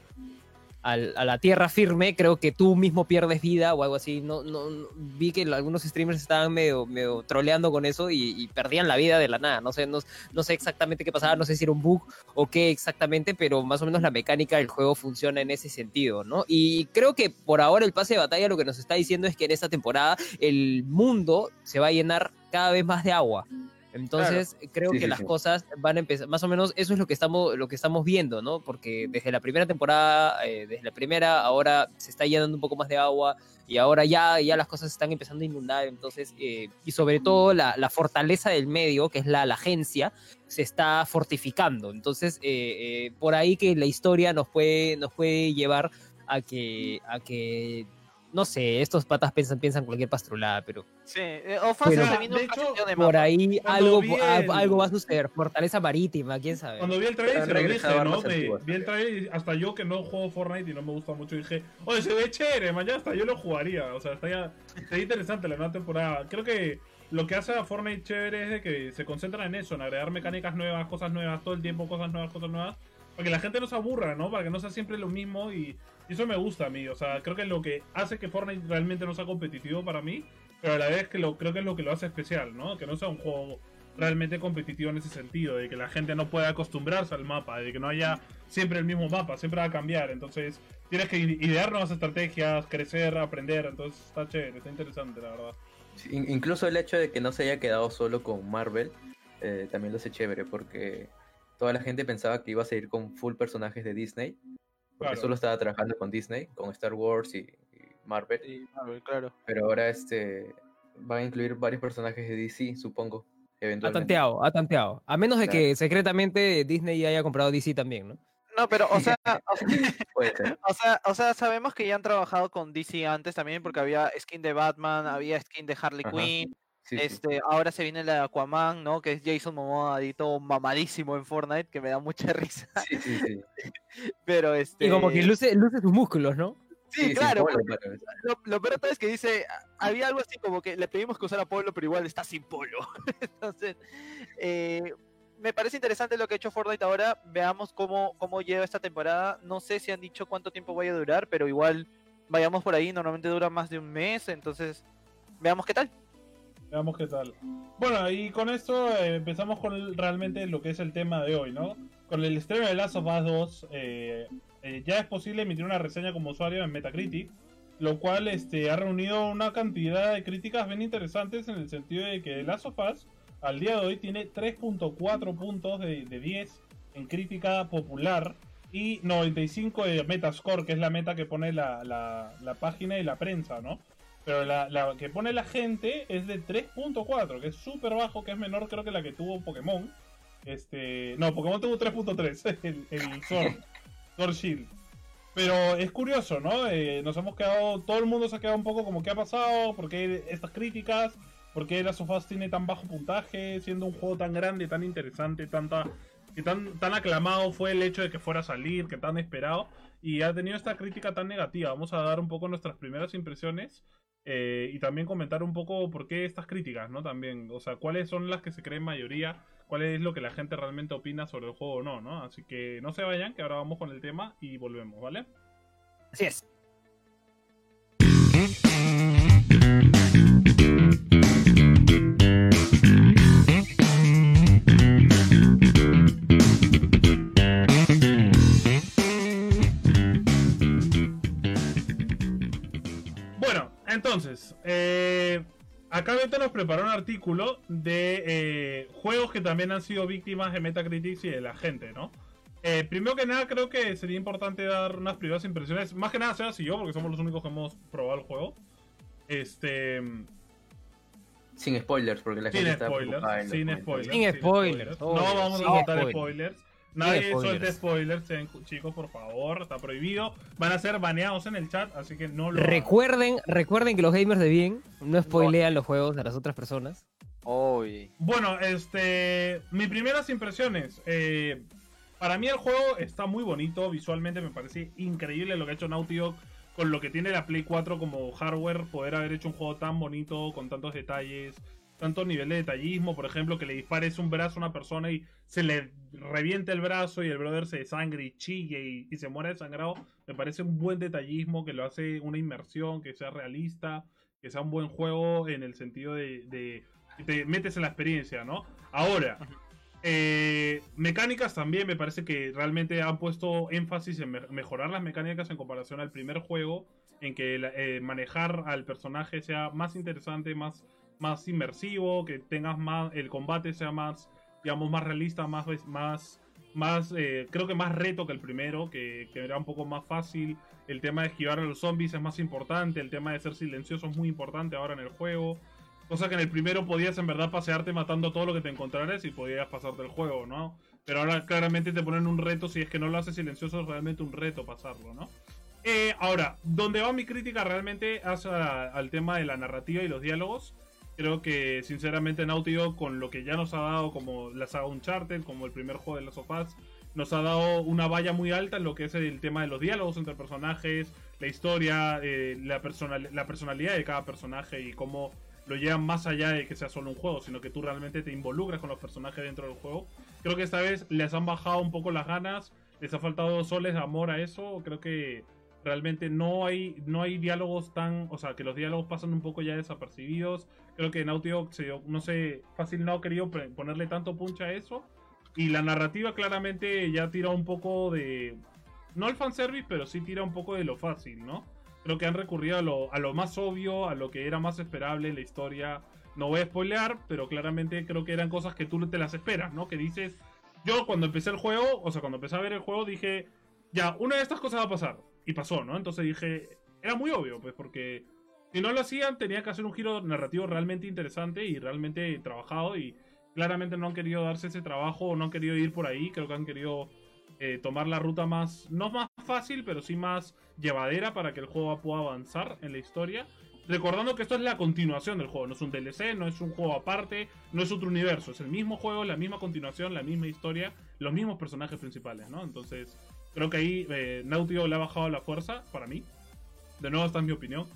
al- a la tierra firme, creo que tú mismo pierdes vida o algo así. No, no, no- vi que algunos streamers estaban medio, medio troleando con eso y, y perdían la vida de la nada. No sé, no, no sé exactamente qué pasaba, no sé si era un bug o qué exactamente, pero más o menos la mecánica del juego funciona en ese sentido, ¿no? Y creo que por ahora el pase de batalla lo que nos está diciendo es que en esta temporada el mundo se va a llenar cada vez más de agua. Entonces, creo Sí, que sí, las sí. cosas van a empezar, más o menos eso es lo que estamos, lo que estamos viendo, ¿no? Porque desde la primera temporada, eh, desde la primera, ahora se está llenando un poco más de agua y ahora ya, ya las cosas están empezando a inundar, entonces, eh, y sobre todo la, la fortaleza del medio, que es la, la agencia, se está fortificando. Entonces, eh, eh, por ahí que la historia nos puede, nos puede llevar a que, a que, no sé, estos patas piensan, piensan cualquier pastrulada, pero Sí, eh, o fácil se vino de un hecho, de por ahí algo, a- el- algo va a suceder. Fortaleza marítima, quién sabe. Cuando vi el trailer se lo dije, regresado ¿no? armas Me- vi el trailer y hasta yo que no juego Fortnite y no me gusta mucho dije, oye, se ve chévere, mañana hasta yo lo jugaría. O sea, está ya, está interesante la nueva temporada. Creo que lo que hace a Fortnite chévere es de que se concentra en eso, en agregar mecánicas nuevas, cosas nuevas, todo el tiempo, cosas nuevas, cosas nuevas. Para que la gente no se aburra, ¿no? Para que no sea siempre lo mismo y, y eso me gusta a mí. O sea, creo que lo que hace que Fortnite realmente no sea competitivo para mí, pero a la vez que lo, creo que es lo que lo hace especial, ¿no? Que no sea un juego realmente competitivo en ese sentido, de que la gente no pueda acostumbrarse al mapa, de que no haya siempre el mismo mapa, siempre va a cambiar, entonces tienes que idear nuevas estrategias, crecer, aprender, entonces está chévere, está interesante la verdad. Incluso el hecho de que no se haya quedado solo con Marvel eh, también lo hace chévere porque toda la gente pensaba que iba a seguir con full personajes de Disney Claro. solo estaba trabajando con Disney, con Star Wars y, y Marvel, Sí, Marvel, claro. pero ahora este va a incluir varios personajes de DC, supongo, Ha tanteado, ha tanteado. A menos de Claro. que secretamente Disney ya haya comprado DC también, ¿no? No, pero, o sea, o sea, o sea, o sea, sabemos que ya han trabajado con DC antes también porque había skin de Batman, había skin de Harley Ajá. Quinn, Sí, sí. este, ahora se viene la de Aquaman, ¿no? Que es Jason Momoa todo mamadísimo en Fortnite, que me da mucha risa, Sí, sí, sí. pero este... Y como que luce, luce sus músculos, ¿no? Sí, claro, polo, porque pero- lo, lo peor es que dice, "Ah, había algo así como que le pedimos que usara polo, pero igual está sin polo. Entonces, eh, me parece interesante lo que ha hecho Fortnite ahora. Veamos cómo, cómo lleva esta temporada. No sé si han dicho cuánto tiempo vaya a durar, pero igual vayamos por ahí. Normalmente dura más de un mes, entonces veamos qué tal. Veamos qué tal. Bueno, y con esto eh, empezamos con realmente lo que es el tema de hoy, ¿no? Con el estreno de Last of Us 2, eh, eh, ya es posible emitir una reseña como usuario en Metacritic, lo cual este, ha reunido una cantidad de críticas bien interesantes en el sentido de que Last of Us al día de hoy tiene 3.4 puntos de, de 10 en crítica popular y 95 de Metascore, que es la meta que pone la, la, la página y la prensa, ¿no? Pero la, que pone la gente es de 3.4, que es súper bajo, que es menor creo que la que tuvo Pokémon. Este, no, Pokémon tuvo 3.3, el, el Sword, Shield. Pero es curioso, ¿no? Eh, nos hemos quedado, todo el mundo se ha quedado un poco como qué ha pasado, por qué estas críticas, por qué Last of tiene tan bajo puntaje, siendo un juego tan grande, tan interesante, tanta que tan, tan aclamado fue el hecho de que fuera a salir, que tan esperado, y ha tenido esta crítica tan negativa. Vamos a dar un poco nuestras primeras impresiones eh, y también comentar un poco por qué estas críticas, ¿no? También, o sea, cuáles son las que se creen mayoría, cuál es lo que la gente realmente opina sobre el juego o no, ¿no? Así que no se vayan, que ahora vamos con el tema y volvemos, ¿vale? Así es. Entonces, eh, acá Beto nos preparó un artículo de eh, juegos que también han sido víctimas de Metacritic y de la gente, ¿no? Eh, primero que nada, creo que sería importante dar unas primeras impresiones. Más que nada, Sebas y yo, porque somos los únicos que hemos probado el juego. Este. Sin spoilers, porque la Sin gente está spoilers. preocupada en los Sin spoilers. Sin spoilers, No vamos sin a contar spoilers. Nadie spoilers. suelte spoilers, sean- chicos, por favor. Está prohibido. Van a ser baneados en el chat, así que no lo. hagan. Recuerden, recuerden que los gamers de bien no spoilean los juegos de las otras personas. Uy. Bueno, este. Mis primeras impresiones. eh, para mí el juego está muy bonito. Visualmente me parece increíble lo que ha hecho Naughty Dog con lo que tiene la Play 4 como hardware. Poder haber hecho un juego tan bonito, con tantos detalles, tanto nivel de detallismo. Por ejemplo, que le dispares un brazo a una persona y se le reviente el brazo y el brother se desangre y chille y, y se muera desangrado. Me parece un buen detallismo que lo hace una inmersión, que sea realista, que sea un buen juego en el sentido de, de que te metes en la experiencia, ¿no? Ahora, eh, mecánicas también me parece que realmente han puesto énfasis en me- mejorar las mecánicas en comparación al primer juego, en que la- eh, manejar al personaje sea más interesante, más, más inmersivo, que tengas más, el combate sea más, digamos, más realista, más, más, más eh, creo que más reto que el primero, que, que era un poco más fácil. El tema de esquivar a los zombies es más importante, el tema de ser silencioso es muy importante ahora en el juego. Cosa que en el primero podías en verdad pasearte matando todo lo que te encontraras y podías pasarte el juego, ¿no? Pero ahora claramente te ponen un reto, si es que no lo haces silencioso es realmente un reto pasarlo, ¿no? Eh, ahora, donde va mi crítica realmente hacia al tema de la narrativa y los diálogos. Creo que sinceramente Naughty Dog con lo que ya nos ha dado como la saga Uncharted, como el primer juego de las sofás, nos ha dado una valla muy alta en lo que es el tema de los diálogos entre personajes, la historia, eh, la, personal, la personalidad de cada personaje y cómo lo llevan más allá de que sea solo un juego, sino que tú realmente te involucras con los personajes dentro del juego. Creo que esta vez les han bajado un poco las ganas, les ha faltado soles de amor a eso. Creo que realmente no hay, no hay diálogos tan. O sea, que los diálogos pasan un poco ya desapercibidos. Creo que Naughty Dog, no sé, fácil no ha querido ponerle tanto punch a eso. Y la narrativa claramente ya tira un poco de. No el fanservice, pero sí tira un poco de lo fácil, ¿no? Creo que han recurrido a lo, a lo más obvio, a lo que era más esperable la historia. No voy a spoilear, pero claramente creo que eran cosas que tú te las esperas, ¿no? Que dices. Yo cuando empecé el juego, o sea, cuando empecé a ver el juego, dije. Ya, una de estas cosas va a pasar. Y pasó, ¿no? Entonces dije. Era muy obvio, pues, porque. Si no lo hacían, tenía que hacer un giro narrativo realmente interesante y realmente trabajado. Y claramente no han querido darse ese trabajo o no han querido ir por ahí. Creo que han querido eh, tomar la ruta más, no más fácil, pero sí más llevadera para que el juego pueda avanzar en la historia. Recordando que esto es la continuación del juego, no es un DLC, no es un juego aparte, no es otro universo, es el mismo juego, la misma continuación, la misma historia, los mismos personajes principales, ¿no? Entonces, creo que ahí eh, Dog le ha bajado la fuerza, para mí. De nuevo, esta es mi opinión.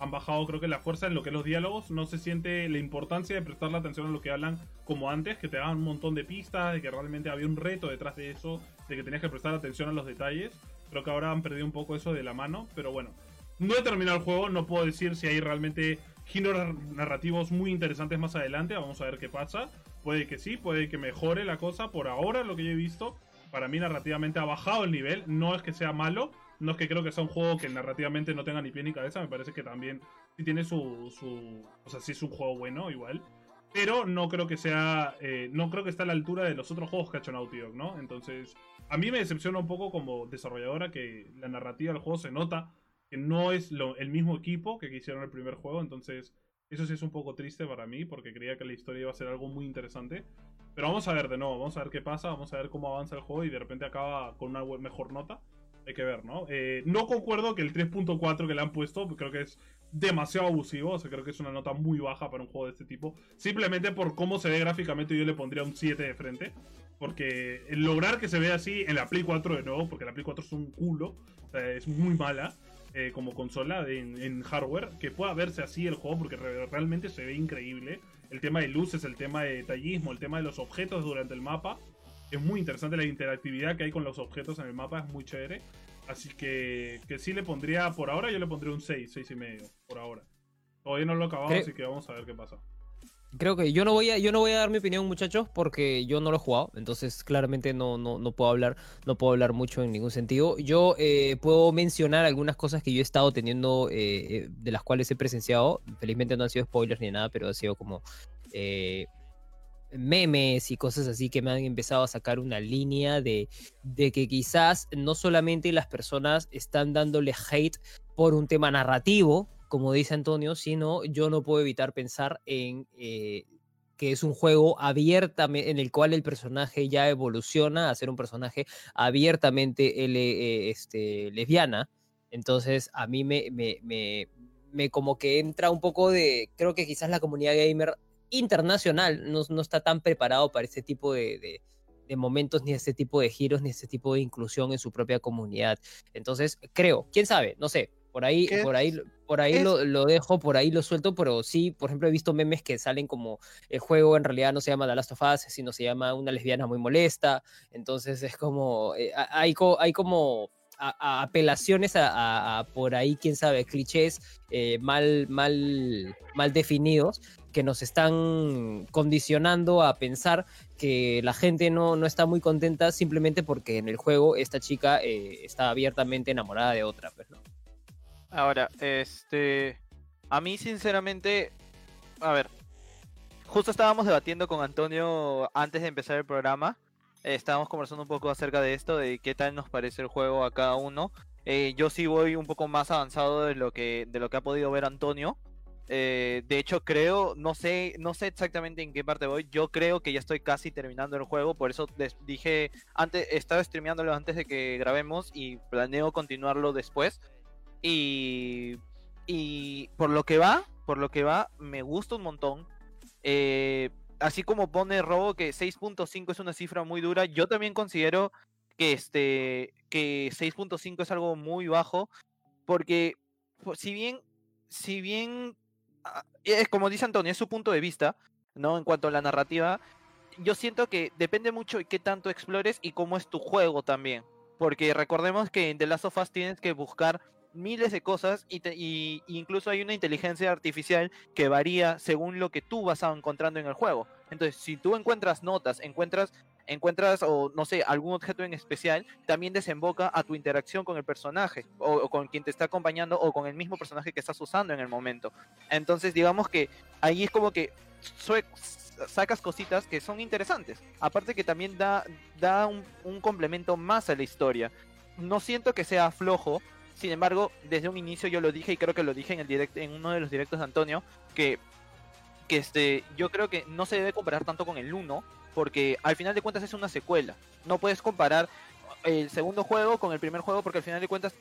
Han bajado, creo que la fuerza en lo que es los diálogos. No se siente la importancia de prestarle atención a lo que hablan como antes, que te daban un montón de pistas, de que realmente había un reto detrás de eso, de que tenías que prestar atención a los detalles. Creo que ahora han perdido un poco eso de la mano, pero bueno. No he terminado el juego, no puedo decir si hay realmente giros narrativos muy interesantes más adelante. Vamos a ver qué pasa. Puede que sí, puede que mejore la cosa. Por ahora, lo que yo he visto, para mí narrativamente ha bajado el nivel. No es que sea malo, no es que creo que sea un juego que narrativamente no tenga ni pie ni cabeza. Me parece que también sí tiene su. su o sea, sí es un juego bueno, igual. pero no creo que sea, eh, no creo que esté a la altura de los otros juegos que ha hecho Naughty Dog, ¿no? Entonces, a mí me decepciona un poco como desarrolladora que la narrativa del juego se nota que no es lo, el mismo equipo que hicieron el primer juego, entonces eso sí es un poco triste para mí porque creía que la historia iba a ser algo muy interesante. Pero vamos a ver de nuevo, vamos a ver qué pasa, vamos a ver cómo avanza el juego y de repente acaba con una mejor nota. Hay que ver, ¿no? Eh, no concuerdo que el 3.4 que le han puesto, creo que es demasiado abusivo, o sea, creo que es una nota muy baja para un juego de este tipo. Simplemente por cómo se ve gráficamente yo le pondría un 7 de frente. Porque lograr que se vea así en la Play 4 de nuevo, porque la Play 4 es un culo, o sea, es muy mala. Eh, como consola en, hardware, que pueda verse así el juego, porque realmente se ve increíble. El tema de luces, el tema de detallismo, el tema de los objetos durante el mapa. Es muy interesante la interactividad que hay con los objetos en el mapa, es muy chévere. Así que, que sí le pondría, por ahora yo le pondría un 6, 6 y medio, por ahora. Todavía no lo he acabado, así que vamos a ver qué pasa. Creo que yo no voy a, yo no voy a dar mi opinión, muchachos, porque yo no lo he jugado, entonces claramente no, no, no puedo hablar, no puedo hablar mucho en ningún sentido. Yo eh, puedo mencionar algunas cosas que yo he estado teniendo, eh, eh, de las cuales he presenciado. Felizmente no han sido spoilers ni nada, pero ha sido como memes y cosas así que me han empezado a sacar una línea de, de que quizás no solamente las personas están dándole hate por un tema narrativo, como dice Antonio, sino yo no puedo evitar pensar en eh, que es un juego abiertamente en el cual el personaje ya evoluciona a ser un personaje abiertamente eh, este, lesbiana. Entonces a mí me, me, me, como que entra un poco de, creo que quizás la comunidad gamer internacional no, no está tan preparado para este tipo de, de momentos, ni este tipo de giros, ni este tipo de inclusión en su propia comunidad. Entonces, creo, quién sabe, no sé, por ahí, por ahí, por ahí lo, lo, dejo, por ahí lo suelto, pero sí, por ejemplo, he visto memes que salen como el juego en realidad no se llama The Last of Us, sino se llama una lesbiana muy molesta. Entonces es como, eh, hay, hay como apelaciones a, por ahí, quién sabe, clichés eh, mal, mal, mal definidos que nos están condicionando a pensar que la gente no, no está muy contenta simplemente porque en el juego esta chica eh, está abiertamente enamorada de otra. Pues. Ahora, este. A mí, sinceramente. A ver. Justo estábamos debatiendo con Antonio antes de empezar el programa. estábamos conversando un poco acerca de esto, de qué tal nos parece el juego a cada uno. Eh, yo sí voy un poco más avanzado de lo que, de lo que ha podido ver Antonio. Eh, de hecho, creo, no sé, no sé exactamente en qué parte voy. Yo creo que ya estoy casi terminando el juego. Por eso les dije, antes, estaba streameándolo antes de que grabemos y planeo continuarlo después. Y, y por lo que va, por lo que va, me gusta un montón. Eh, así como pone Robo que 6.5 es una cifra muy dura, yo también considero que este que 6.5 es algo muy bajo porque si bien si bien es como dice Antonio, es su punto de vista, ¿no? En cuanto a la narrativa, yo siento que depende mucho de qué tanto explores y cómo es tu juego también. Porque recordemos que en The Last of Us tienes que buscar miles de cosas y, incluso hay una inteligencia artificial que varía según lo que tú vas encontrando en el juego. Entonces, si tú encuentras notas, encuentras encuentras o no sé, algún objeto en especial, también desemboca a tu interacción con el personaje o, con quien te está acompañando o con el mismo personaje que estás usando en el momento. Entonces, digamos que ahí es como que sacas cositas que son interesantes. Aparte que también da, da un, complemento más a la historia. No siento que sea flojo, sin embargo, desde un inicio yo lo dije y creo que lo dije en el directo, en uno de los directos de Antonio, que, que este, yo creo que no se debe comparar tanto con el 1, porque al final de cuentas es una secuela. No puedes comparar el segundo juego con el primer juego porque al final de cuentas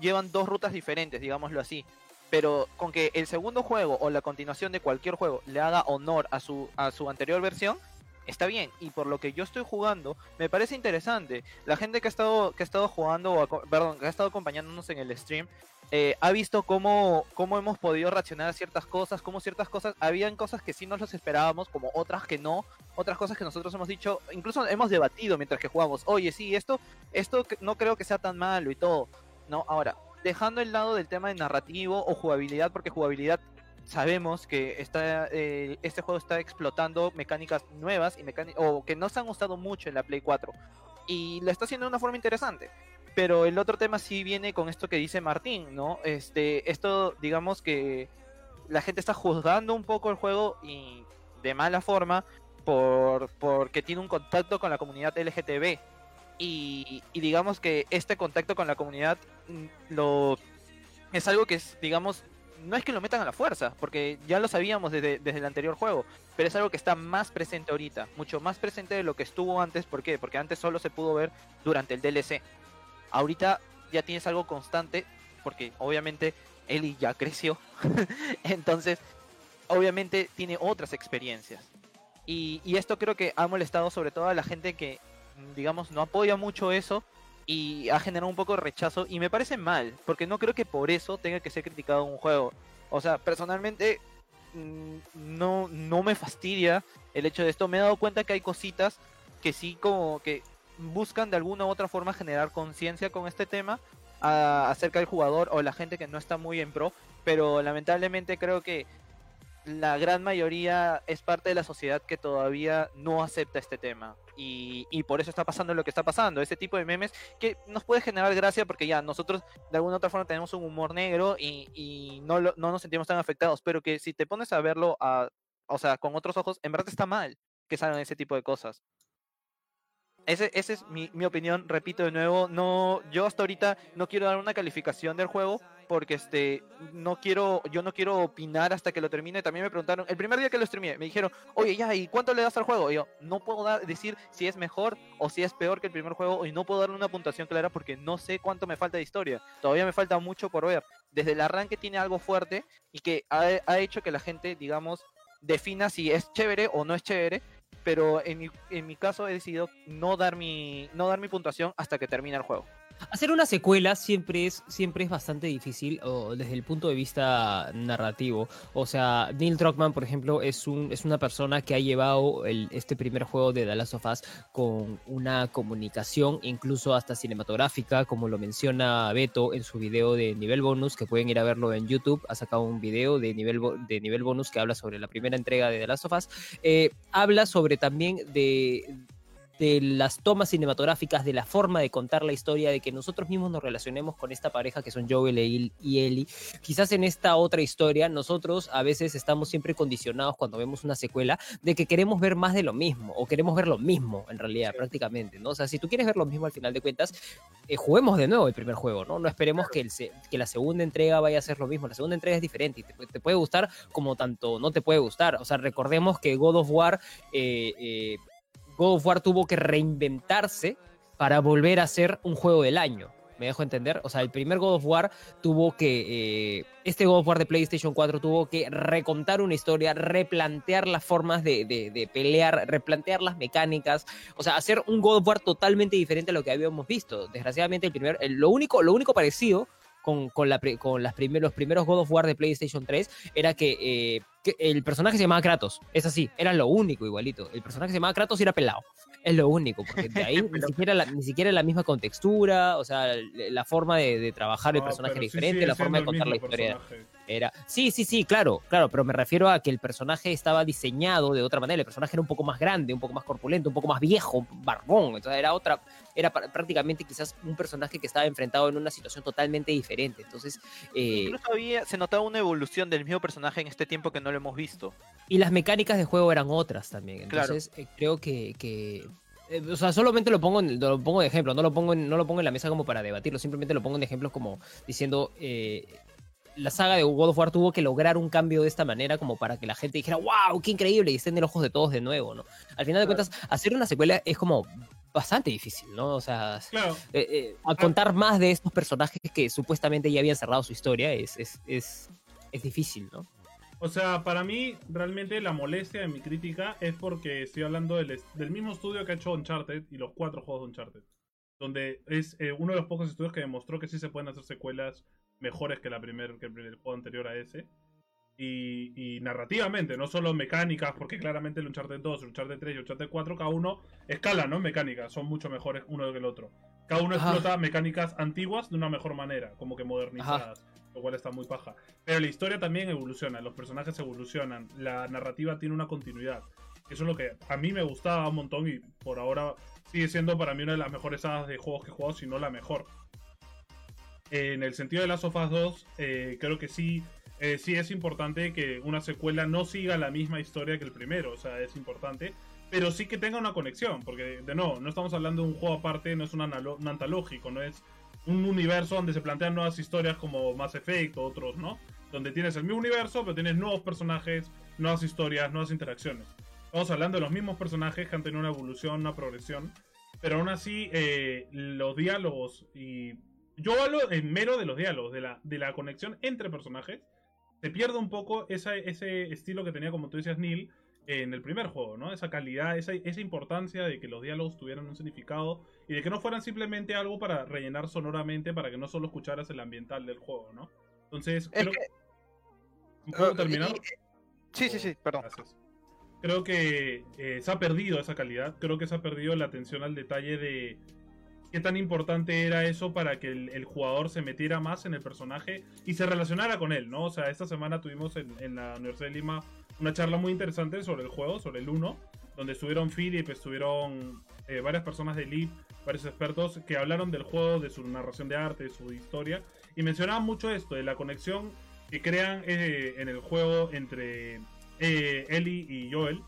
llevan dos rutas diferentes, digámoslo así. Pero con que el segundo juego o la continuación de cualquier juego le haga honor a su, a su anterior versión, está bien. Y por lo que yo estoy jugando, me parece interesante. La gente que ha estado, que ha estado jugando, o, perdón, que ha estado acompañándonos en el stream, eh, ha visto cómo, cómo hemos podido reaccionar a ciertas cosas, cómo ciertas cosas, habían cosas que sí nos las esperábamos, como otras que no, otras cosas que nosotros hemos dicho, incluso hemos debatido mientras que jugamos, oye, sí, esto, esto no creo que sea tan malo y todo, ¿no? Ahora, dejando el lado del tema de narrativo o jugabilidad, porque jugabilidad sabemos que está, eh, este juego está explotando mecánicas nuevas y o que no se han gustado mucho en la Play 4 y lo está haciendo de una forma interesante. Pero el otro tema sí viene con esto que dice Martín, ¿no? Este, esto, digamos que la gente está juzgando un poco el juego y de mala forma por porque tiene un contacto con la comunidad LGTB. Y, y digamos que este contacto con la comunidad mm, lo es algo que es, digamos, no es que lo metan a la fuerza, porque ya lo sabíamos desde, desde el anterior juego, pero es algo que está más presente ahorita, mucho más presente de lo que estuvo antes. ¿Por qué? Porque antes solo se pudo ver durante el DLC. Ahorita ya tienes algo constante, porque obviamente Ellie ya creció, entonces obviamente tiene otras experiencias. Y, y esto creo que ha molestado sobre todo a la gente que, digamos, no apoya mucho eso y ha generado un poco de rechazo y me parece mal, porque no creo que por eso tenga que ser criticado un juego. O sea, personalmente mm, no, no me fastidia el hecho de esto. Me he dado cuenta que hay cositas que sí como que buscan de alguna u otra forma generar conciencia con este tema a- acerca del jugador o la gente que no está muy en pro, pero lamentablemente creo que la gran mayoría es parte de la sociedad que todavía no acepta este tema. Y, y por eso está pasando lo que está pasando. Ese tipo de memes que nos puede generar gracia porque ya nosotros de alguna otra forma tenemos un humor negro y, y no, lo- no nos sentimos tan afectados. Pero que si te pones a verlo a, o sea, con otros ojos, en verdad está mal que salgan ese tipo de cosas. Ese, ese es mi, mi opinión, repito de nuevo, no, yo hasta ahorita no quiero dar una calificación del juego porque este no quiero, yo no quiero opinar hasta que lo termine. También me preguntaron, el primer día que lo streamé, me dijeron, oye ya, ¿y cuánto le das al juego? Y yo, no puedo dar, decir si es mejor o si es peor que el primer juego, y no puedo dar una puntuación clara porque no sé cuánto me falta de historia. Todavía me falta mucho por ver. Desde el arranque tiene algo fuerte y que ha, ha hecho que la gente, digamos, defina si es chévere o no es chévere. Pero en mi, en mi caso he decidido no dar mi, no dar mi puntuación hasta que termine el juego. Hacer una secuela siempre es, siempre es bastante difícil desde el punto de vista narrativo. O sea, Neil Druckmann, por ejemplo, es, un, es una persona que ha llevado este primer juego de The Last of Us con una comunicación incluso hasta cinematográfica, como lo menciona Beto en su video de nivel bonus, que pueden ir a verlo en YouTube. Ha sacado un video de nivel, de nivel bonus que habla sobre la primera entrega de The Last of Us. Eh, habla sobre también de de las tomas cinematográficas, de la forma de contar la historia, de que nosotros mismos nos relacionemos con esta pareja que son Joel e y Ellie. Quizás en esta otra historia, nosotros a veces estamos siempre condicionados cuando vemos una secuela de que queremos ver más de lo mismo, o queremos ver lo mismo, en realidad, prácticamente, ¿no? O sea, si tú quieres ver lo mismo al final de cuentas, eh, juguemos de nuevo el primer juego, ¿no? No esperemos que, el se- que la segunda entrega vaya a ser lo mismo. La segunda entrega es diferente y te puede gustar como tanto no te puede gustar. O sea, recordemos que God of War eh, eh, God of War tuvo que reinventarse para volver a ser un juego del año. ¿Me dejo entender? O sea, el primer God of War tuvo que. eh, este God of War de PlayStation 4 tuvo que recontar una historia, replantear las formas de, pelear, replantear las mecánicas. O sea, hacer un God of War totalmente diferente a lo que habíamos visto. Desgraciadamente, el primer, lo, único, lo único parecido con, con, la, con las primer- los primeros God of War de PlayStation 3 era que, eh, que el personaje se llamaba Kratos. Es así, era lo único igualito. El personaje se llamaba Kratos y era pelado. Es lo único, porque de ahí ni siquiera, la, ni siquiera la misma contextura, o sea, la forma de, de trabajar el No, personaje era sí diferente, la forma de contar la historia personaje. Era. Sí, sí, sí, claro, claro, pero me refiero a que el personaje estaba diseñado de otra manera. El personaje era un poco más grande, un poco más corpulento, un poco más viejo, barbón. Entonces era otra, era prácticamente quizás un personaje que estaba enfrentado en una situación totalmente diferente. Entonces, eh, Incluso había, se notaba una evolución del mismo personaje en este tiempo que no lo hemos visto. y las mecánicas de juego eran otras también. Claro. Entonces, eh, creo que, que eh, o sea, solamente lo pongo, en, lo pongo de ejemplo, no lo pongo, en, no lo pongo en la mesa como para debatirlo, simplemente lo pongo en ejemplos como diciendo, eh, la saga de God of War tuvo que lograr un cambio de esta manera como para que la gente dijera, wow, qué increíble, y estén en los ojos de todos de nuevo, ¿no? Al final de cuentas, hacer una secuela es como bastante difícil, ¿no? O sea, Claro, eh, eh, a contar más de estos personajes que supuestamente ya habían cerrado su historia es, es, es, es difícil, ¿no? O sea, para mí, realmente la molestia de mi crítica es porque estoy hablando del, del mismo estudio que ha hecho Uncharted y los cuatro juegos de Uncharted. Donde es eh, uno de los pocos estudios que demostró que sí se pueden hacer secuelas mejores que, la primer, que el, primer juego anterior a ese. Y, y narrativamente, no solo mecánicas, porque claramente el Uncharted 2, el Uncharted 3 y el Uncharted 4, cada uno escala, ¿no? Mecánicas, son mucho mejores uno que el otro. Cada uno Ajá. explota mecánicas antiguas de una mejor manera, como que modernizadas, lo cual está muy paja. Pero la historia también evoluciona, los personajes evolucionan, la narrativa tiene una continuidad. Eso es lo que a mí me gustaba un montón y por ahora sigue siendo para mí una de las mejores sagas de juegos que he jugado, si no la mejor. En el sentido de Last of Us 2, eh, creo que sí eh, sí es importante que una secuela no siga la misma historia que el primero, o sea, es importante, pero sí que tenga una conexión, porque de nuevo, no estamos hablando de un juego aparte, no es un, un antológico, no es un universo donde se plantean nuevas historias como Mass Effect o otros, ¿no? Donde tienes el mismo universo, pero tienes nuevos personajes, nuevas historias, nuevas interacciones. Estamos hablando de los mismos personajes que han tenido una evolución, una progresión, pero aún así eh, los diálogos y... Yo hablo en mero de los diálogos, de la, de la conexión entre personajes. Se pierde un poco esa- ese estilo que tenía, como tú decías, Neil, en el primer juego, ¿no? Esa calidad, esa, esa importancia de que los diálogos tuvieran un significado y de que no fueran simplemente algo para rellenar sonoramente, para que no solo escucharas el ambiental del juego, ¿no? Entonces, Es creo... que- ¿Puedo Eh, terminar? Sí, sí, sí, perdón. Gracias. Creo que eh, se ha perdido esa calidad. Creo que se ha perdido la atención al detalle de qué tan importante era eso para que el, jugador se metiera más en el personaje y se relacionara con él, ¿no? O sea, esta semana tuvimos en, la Universidad de Lima una charla muy interesante sobre el juego, sobre el 1, donde estuvieron Philip, estuvieron eh, varias personas de Elite, varios expertos que hablaron del juego, de su narración de arte, de su historia, y mencionaban mucho esto, de la conexión que crean eh, en el juego entre eh, Ellie y Joel,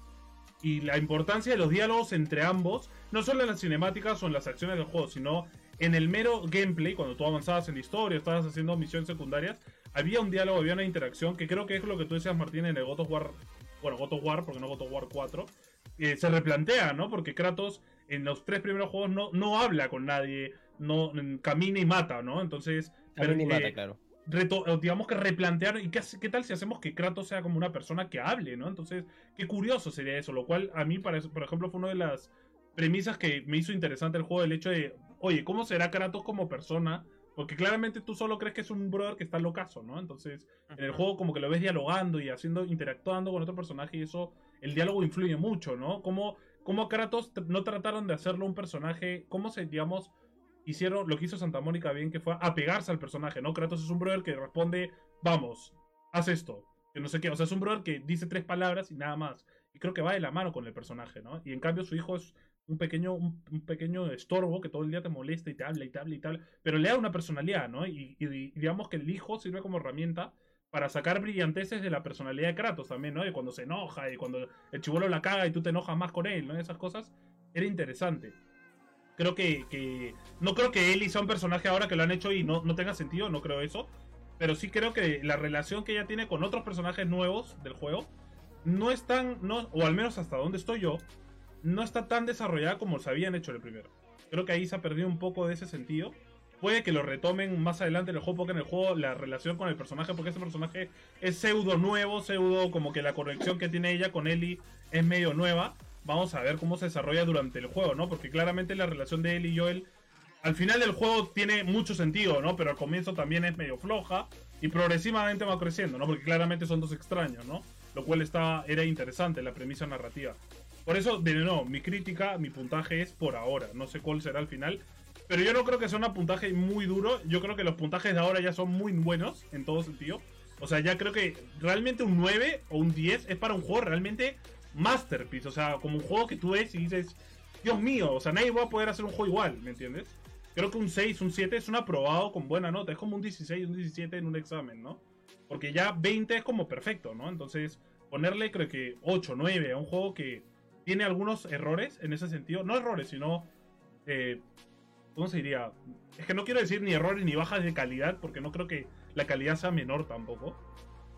y la importancia de los diálogos entre ambos, no solo en las cinemáticas o en las acciones del juego, sino en el mero gameplay, cuando tú avanzabas en la historia, estabas haciendo misiones secundarias, había un diálogo, había una interacción, que creo que es lo que tú decías, Martín, en el God of War, bueno, God of War, porque no God of War 4, eh, se replantea, ¿no? Porque Kratos en los tres primeros juegos no, no habla con nadie, no mm, camina y mata, ¿no? Entonces, ni eh, mata, claro. Digamos que replantear y qué, qué tal si hacemos que Kratos sea como una persona que hable, ¿no? Entonces, qué curioso sería eso, lo cual a mí, para por ejemplo, fue una de las premisas que me hizo interesante el juego, el hecho de, oye, ¿cómo será Kratos como persona? Porque claramente tú solo crees que es un brother que está locazo, ¿no? Entonces, en el juego como que lo ves dialogando y haciendo, interactuando con otro personaje y eso, el diálogo influye mucho, ¿no? Cómo, cómo Kratos no trataron de hacerlo un personaje, cómo se, digamos, hicieron lo que hizo Santa Mónica bien, que fue apegarse al personaje, ¿no? Kratos es un brother que responde, vamos, haz esto, que no sé qué, o sea, es un brother que dice tres palabras y nada más. Y creo que va de la mano con el personaje, ¿no? Y en cambio su hijo es un pequeño, un, pequeño estorbo que todo el día te molesta y te habla y te habla y te pero le da una personalidad, ¿no? Y, y- y digamos que el hijo sirve como herramienta para sacar brillanteces de la personalidad de Kratos también, ¿no? De cuando se enoja y cuando el chivolo la caga y tú te enojas más con él, ¿no? Esas cosas era interesante. Creo que, no creo que Ellie sea un personaje ahora que lo han hecho y no, no tenga sentido, no creo eso. Pero sí creo que la relación que ella tiene con otros personajes nuevos del juego no es tan, no, o al menos hasta donde estoy yo, no está tan desarrollada como se habían hecho en el primero. Creo que ahí se ha perdido un poco de ese sentido. Puede que lo retomen más adelante en el juego, porque en el juego la relación con el personaje, porque ese personaje es pseudo nuevo, pseudo como que la conexión que tiene ella con Ellie es medio nueva. Vamos a ver cómo se desarrolla durante el juego, ¿no? Porque claramente la relación de Ellie y Joel al final del juego tiene mucho sentido, ¿no? Pero al comienzo también es medio floja y progresivamente va creciendo, ¿no? Porque claramente son dos extraños, ¿no? Lo cual está, era interesante la premisa narrativa. Por eso, de nuevo, mi crítica, mi puntaje es por ahora. No sé cuál será el final. Pero yo no creo que sea un puntaje muy duro. Yo creo que los puntajes de ahora ya son muy buenos en todo sentido. O sea, ya creo que realmente un 9 o un 10 es para un juego realmente masterpiece. O sea, como un juego que tú ves y dices, Dios mío, o sea, nadie va a poder hacer un juego igual, ¿me entiendes? Creo que un 6, un 7 es un aprobado con buena nota. Es como un 16, un 17 en un examen, ¿no? Porque ya 20 es como perfecto, ¿no? Entonces, ponerle creo que 8, 9 a un juego que tiene algunos errores en ese sentido. No errores, sino... eh, ¿Cómo se diría? Es que no quiero decir ni errores ni bajas de calidad, porque no creo que la calidad sea menor tampoco.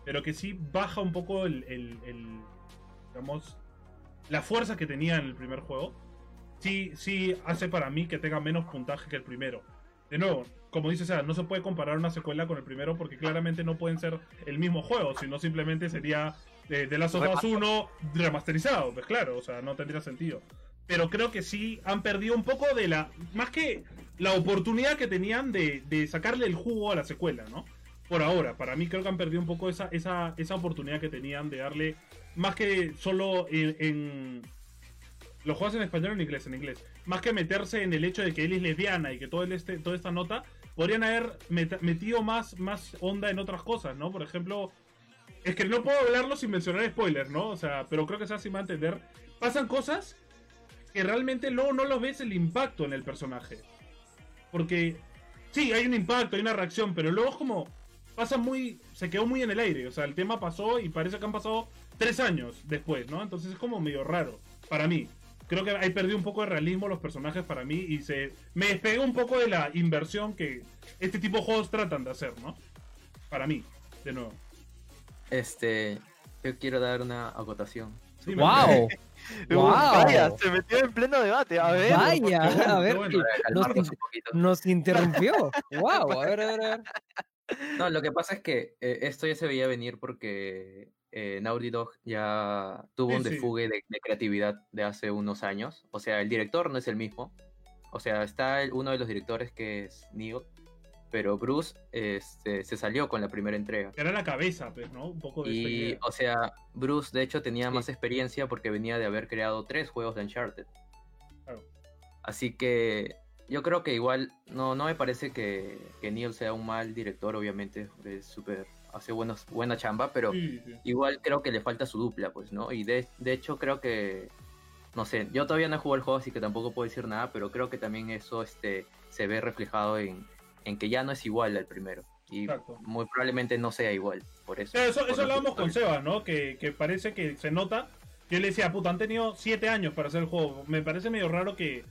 Pero que sí baja un poco el, el- el, digamos, la fuerza que tenía en el primer juego. Sí, sí hace para mí que tenga menos puntaje que el primero. De nuevo, como dice Sara, no se puede comparar una secuela con el primero porque claramente no pueden ser el mismo juego, sino simplemente sería de, de Last of Us 1 remasterizado, pues claro, o sea, no tendría sentido. Pero creo que sí han perdido un poco de la. Más que la oportunidad que tenían de, de sacarle el jugo a la secuela, ¿no? Por ahora, para mí creo que han perdido un poco esa, esa, esa oportunidad que tenían de darle. Más que solo en. los juegos en español o en inglés, en inglés. Más que meterse en el hecho de que él es lesbiana y que todo el este, toda esta nota, podrían haber met- metido más, más onda en otras cosas, ¿no? Por ejemplo, es que no puedo hablarlo sin mencionar spoilers, ¿no? O sea, pero creo que sea así va entender. Pasan cosas que realmente luego no lo ves el impacto en el personaje. Porque sí, hay un impacto, hay una reacción, pero luego es como, pasa muy, se quedó muy en el aire, o sea, el tema pasó y parece que han pasado tres años después, ¿no? Entonces es como medio raro, para mí. Creo que ahí perdió un poco de realismo los personajes para mí y se me despegó un poco de la inversión que este tipo de juegos tratan de hacer, ¿no? Para mí, de nuevo. Este, yo quiero dar una acotación. ¡Wow! ¡Wow! Vaya, se metió en pleno debate. A ver. Vaya, a ver, bueno. nos interrumpió. ¡Wow! A ver, a ver, a ver. No, lo que pasa es que eh, esto ya se veía venir porque eh, Naughty Dog ya tuvo Sí, un sí. desfugue de, de creatividad de hace unos años. O sea, el director no es el mismo. O sea, está el- uno de los directores que es Neil, pero Bruce este, se salió con la primera entrega. Era la cabeza, pues, ¿no? Un poco de Y, o sea, Bruce de hecho tenía Sí. más experiencia porque venía de haber creado tres juegos de Uncharted. Claro. Así que yo creo que igual no, no me parece que, que Neil sea un mal director, obviamente, es súper, hace buenos, buena chamba, pero Sí, sí. igual creo que le falta su dupla, pues, ¿no? Y de, de hecho creo que, no sé, yo todavía no he jugado el juego, así que tampoco puedo decir nada, pero creo que también eso este, se ve reflejado en, en que ya no es igual al primero. Y Exacto. muy probablemente no sea igual, por eso. Claro, eso, por eso lo hablábamos con Sebas, ¿no? Que, que parece que se nota. Yo le decía, puta, han tenido siete años para hacer el juego. Me parece medio raro que,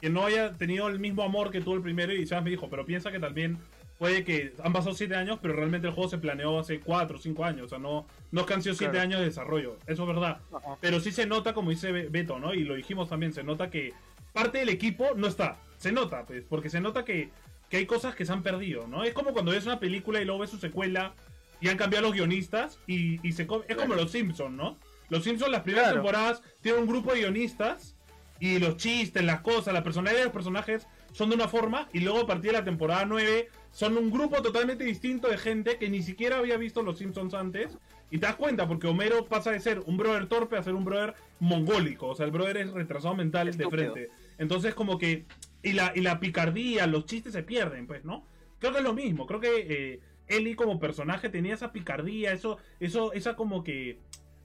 que no haya tenido el mismo amor que tuvo el primero. Y Sebas me dijo, pero piensa que también puede que han pasado siete años, pero realmente el juego se planeó hace cuatro o cinco años. O sea, no, no es que han sido siete Claro. años de desarrollo. Eso es verdad. Ajá. Pero sí se nota, como dice Be- Beto, ¿no? Y lo dijimos también, se nota que parte del equipo no está. Se nota, pues, porque se nota que, que hay cosas que se han perdido, ¿no? Es como cuando ves una película y luego ves su secuela y han cambiado los guionistas y, y se es como los Simpsons, ¿no? Los Simpsons las primeras Claro. temporadas tienen un grupo de guionistas y los chistes, las cosas, la personalidad de los personajes son de una forma y luego a partir de la temporada 9 son un grupo totalmente distinto de gente que ni siquiera había visto los Simpsons antes y te das cuenta porque Homero pasa de ser un brother torpe a ser un brother mongólico, o sea, el brother es retrasado mental Estúpido. de frente. Entonces como que y la y la picardía, los chistes se pierden, pues, ¿no? Creo que es lo mismo, creo que eh, Ellie como personaje tenía esa picardía, eso eso esa como que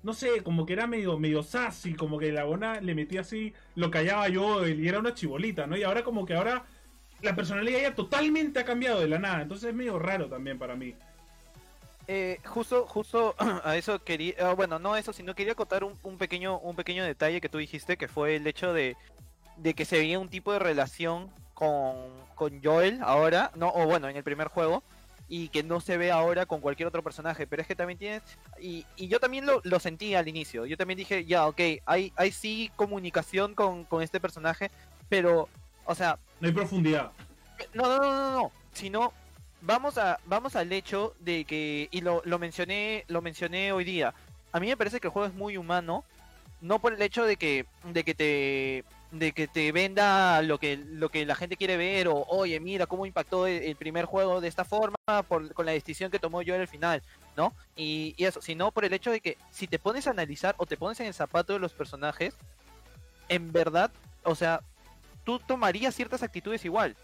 no sé, como que era medio, medio sassy, como que la buena le metía así, lo callaba yo y era una chibolita, ¿no? Y ahora como que ahora la personalidad ya totalmente ha cambiado de la nada, entonces es medio raro también para mí. Eh, justo, justo a eso quería, ah, bueno, no eso, sino quería acotar un, un pequeño, un pequeño detalle que tú dijiste, que fue el hecho de, de que se veía un tipo de relación con, con Joel ahora, no, o bueno, en el primer juego, y que no se ve ahora con cualquier otro personaje, pero es que también tienes, y, y yo también lo, lo sentí al inicio, yo también dije, ya, ok, hay, hay sí comunicación con, con este personaje, pero, o sea, No hay profundidad. no, no, no, no, no, sino vamos a vamos al hecho de que y lo, lo mencioné lo mencioné hoy día. A mí me parece que el juego es muy humano, no por el hecho de que de que te de que te venda lo que lo que la gente quiere ver o oye mira cómo impactó el, el primer juego de esta forma por, con la decisión que tomó yo en el final no y, y eso sino por el hecho de que si te pones a analizar o te pones en el zapato de los personajes en verdad o sea tú tomarías ciertas actitudes igual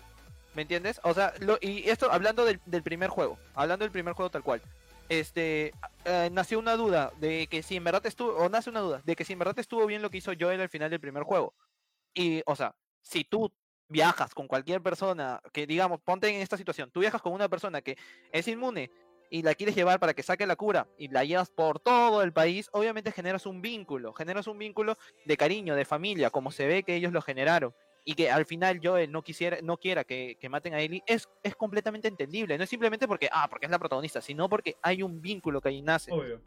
¿Me entiendes? O sea, lo- y esto hablando del, primer juego, hablando del primer juego tal cual. Este, eh, nació una duda de que si en verdad estuvo, o nace una duda de que si en verdad estuvo bien lo que hizo Joel al final del primer juego. Y, o sea, si tú viajas con cualquier persona, que digamos, ponte en esta situación, tú viajas con una persona que es inmune y la quieres llevar para que saque la cura y la llevas por todo el país, obviamente generas un vínculo, generas un vínculo de cariño, de familia, como se ve que ellos lo generaron y que al final Joel no quisiera, no quiera que, que maten a Ellie, es, es completamente entendible. No es simplemente porque, ah, porque es la protagonista, sino porque hay un vínculo que ahí nace. Obvio.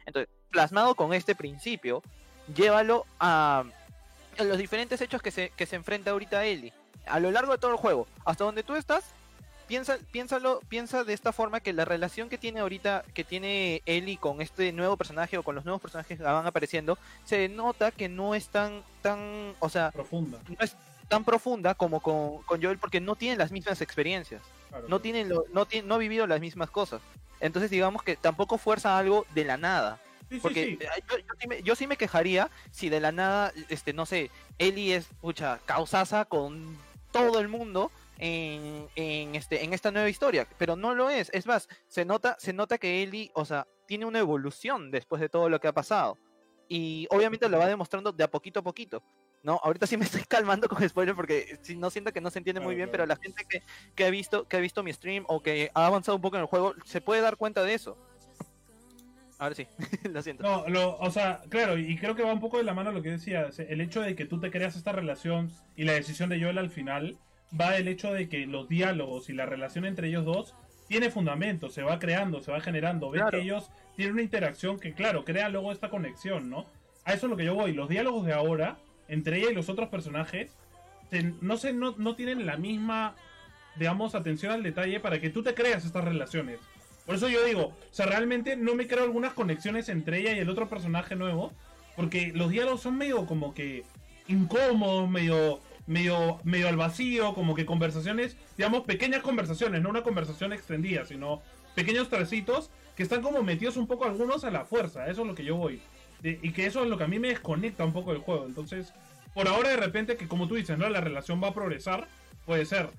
Plasmado con este principio, llévalo a, a los diferentes hechos que se, que se enfrenta ahorita a Ellie. A lo largo de todo el juego, hasta donde tú estás, piensa, piénsalo, piensa de esta forma que la relación que tiene ahorita, que tiene Ellie con este nuevo personaje o con los nuevos personajes que van apareciendo, se nota que no es tan, tan, o sea, Profunda. no es tan profunda como con, con Joel porque no tienen las mismas experiencias, claro. no tienen lo, no tiene, no ha vivido las mismas cosas. Entonces digamos que tampoco fuerza algo de la nada. Sí, Porque sí. eh, Yo, yo sí me, yo sí me quejaría si de la nada, este, no sé, Ellie es pucha, causaza con todo el mundo en, en, este, en esta nueva historia, pero no lo es. Es más, se nota, se nota que Ellie, o sea, tiene una evolución después de todo lo que ha pasado. Y obviamente lo va demostrando de a poquito a poquito. No, ahorita sí me estoy calmando con spoiler porque si no siento que no se entiende muy bien, pero la gente que, que ha visto que ha visto mi stream o que ha avanzado un poco en el juego se puede dar cuenta de eso. Ahora sí, lo siento. No, lo, o sea, claro, y creo que va un poco de la mano lo que decía. El hecho de que tú te creas esta relación y la decisión de Joel al final va del hecho de que los diálogos y la relación entre ellos dos tiene fundamento, se va creando, se va generando. Ves Claro. que ellos tienen una interacción que, claro, crea luego esta conexión, ¿no? A eso es lo que yo voy. Los diálogos de ahora, entre ella y los otros personajes, no sé, no, no tienen la misma, digamos, atención al detalle para que tú te creas estas relaciones. Por eso yo digo, o sea, realmente no me creo algunas conexiones entre ella y el otro personaje nuevo, porque los diálogos son medio como que incómodos, medio, medio, medio al vacío, como que conversaciones, digamos, pequeñas conversaciones, no una conversación extendida, sino pequeños trocitos que están como metidos un poco algunos a la fuerza, eso es lo que yo voy. De- y que eso es lo que a mí me desconecta un poco del juego. Entonces, por ahora de repente que como tú dices, ¿no? La relación va a progresar, puede ser.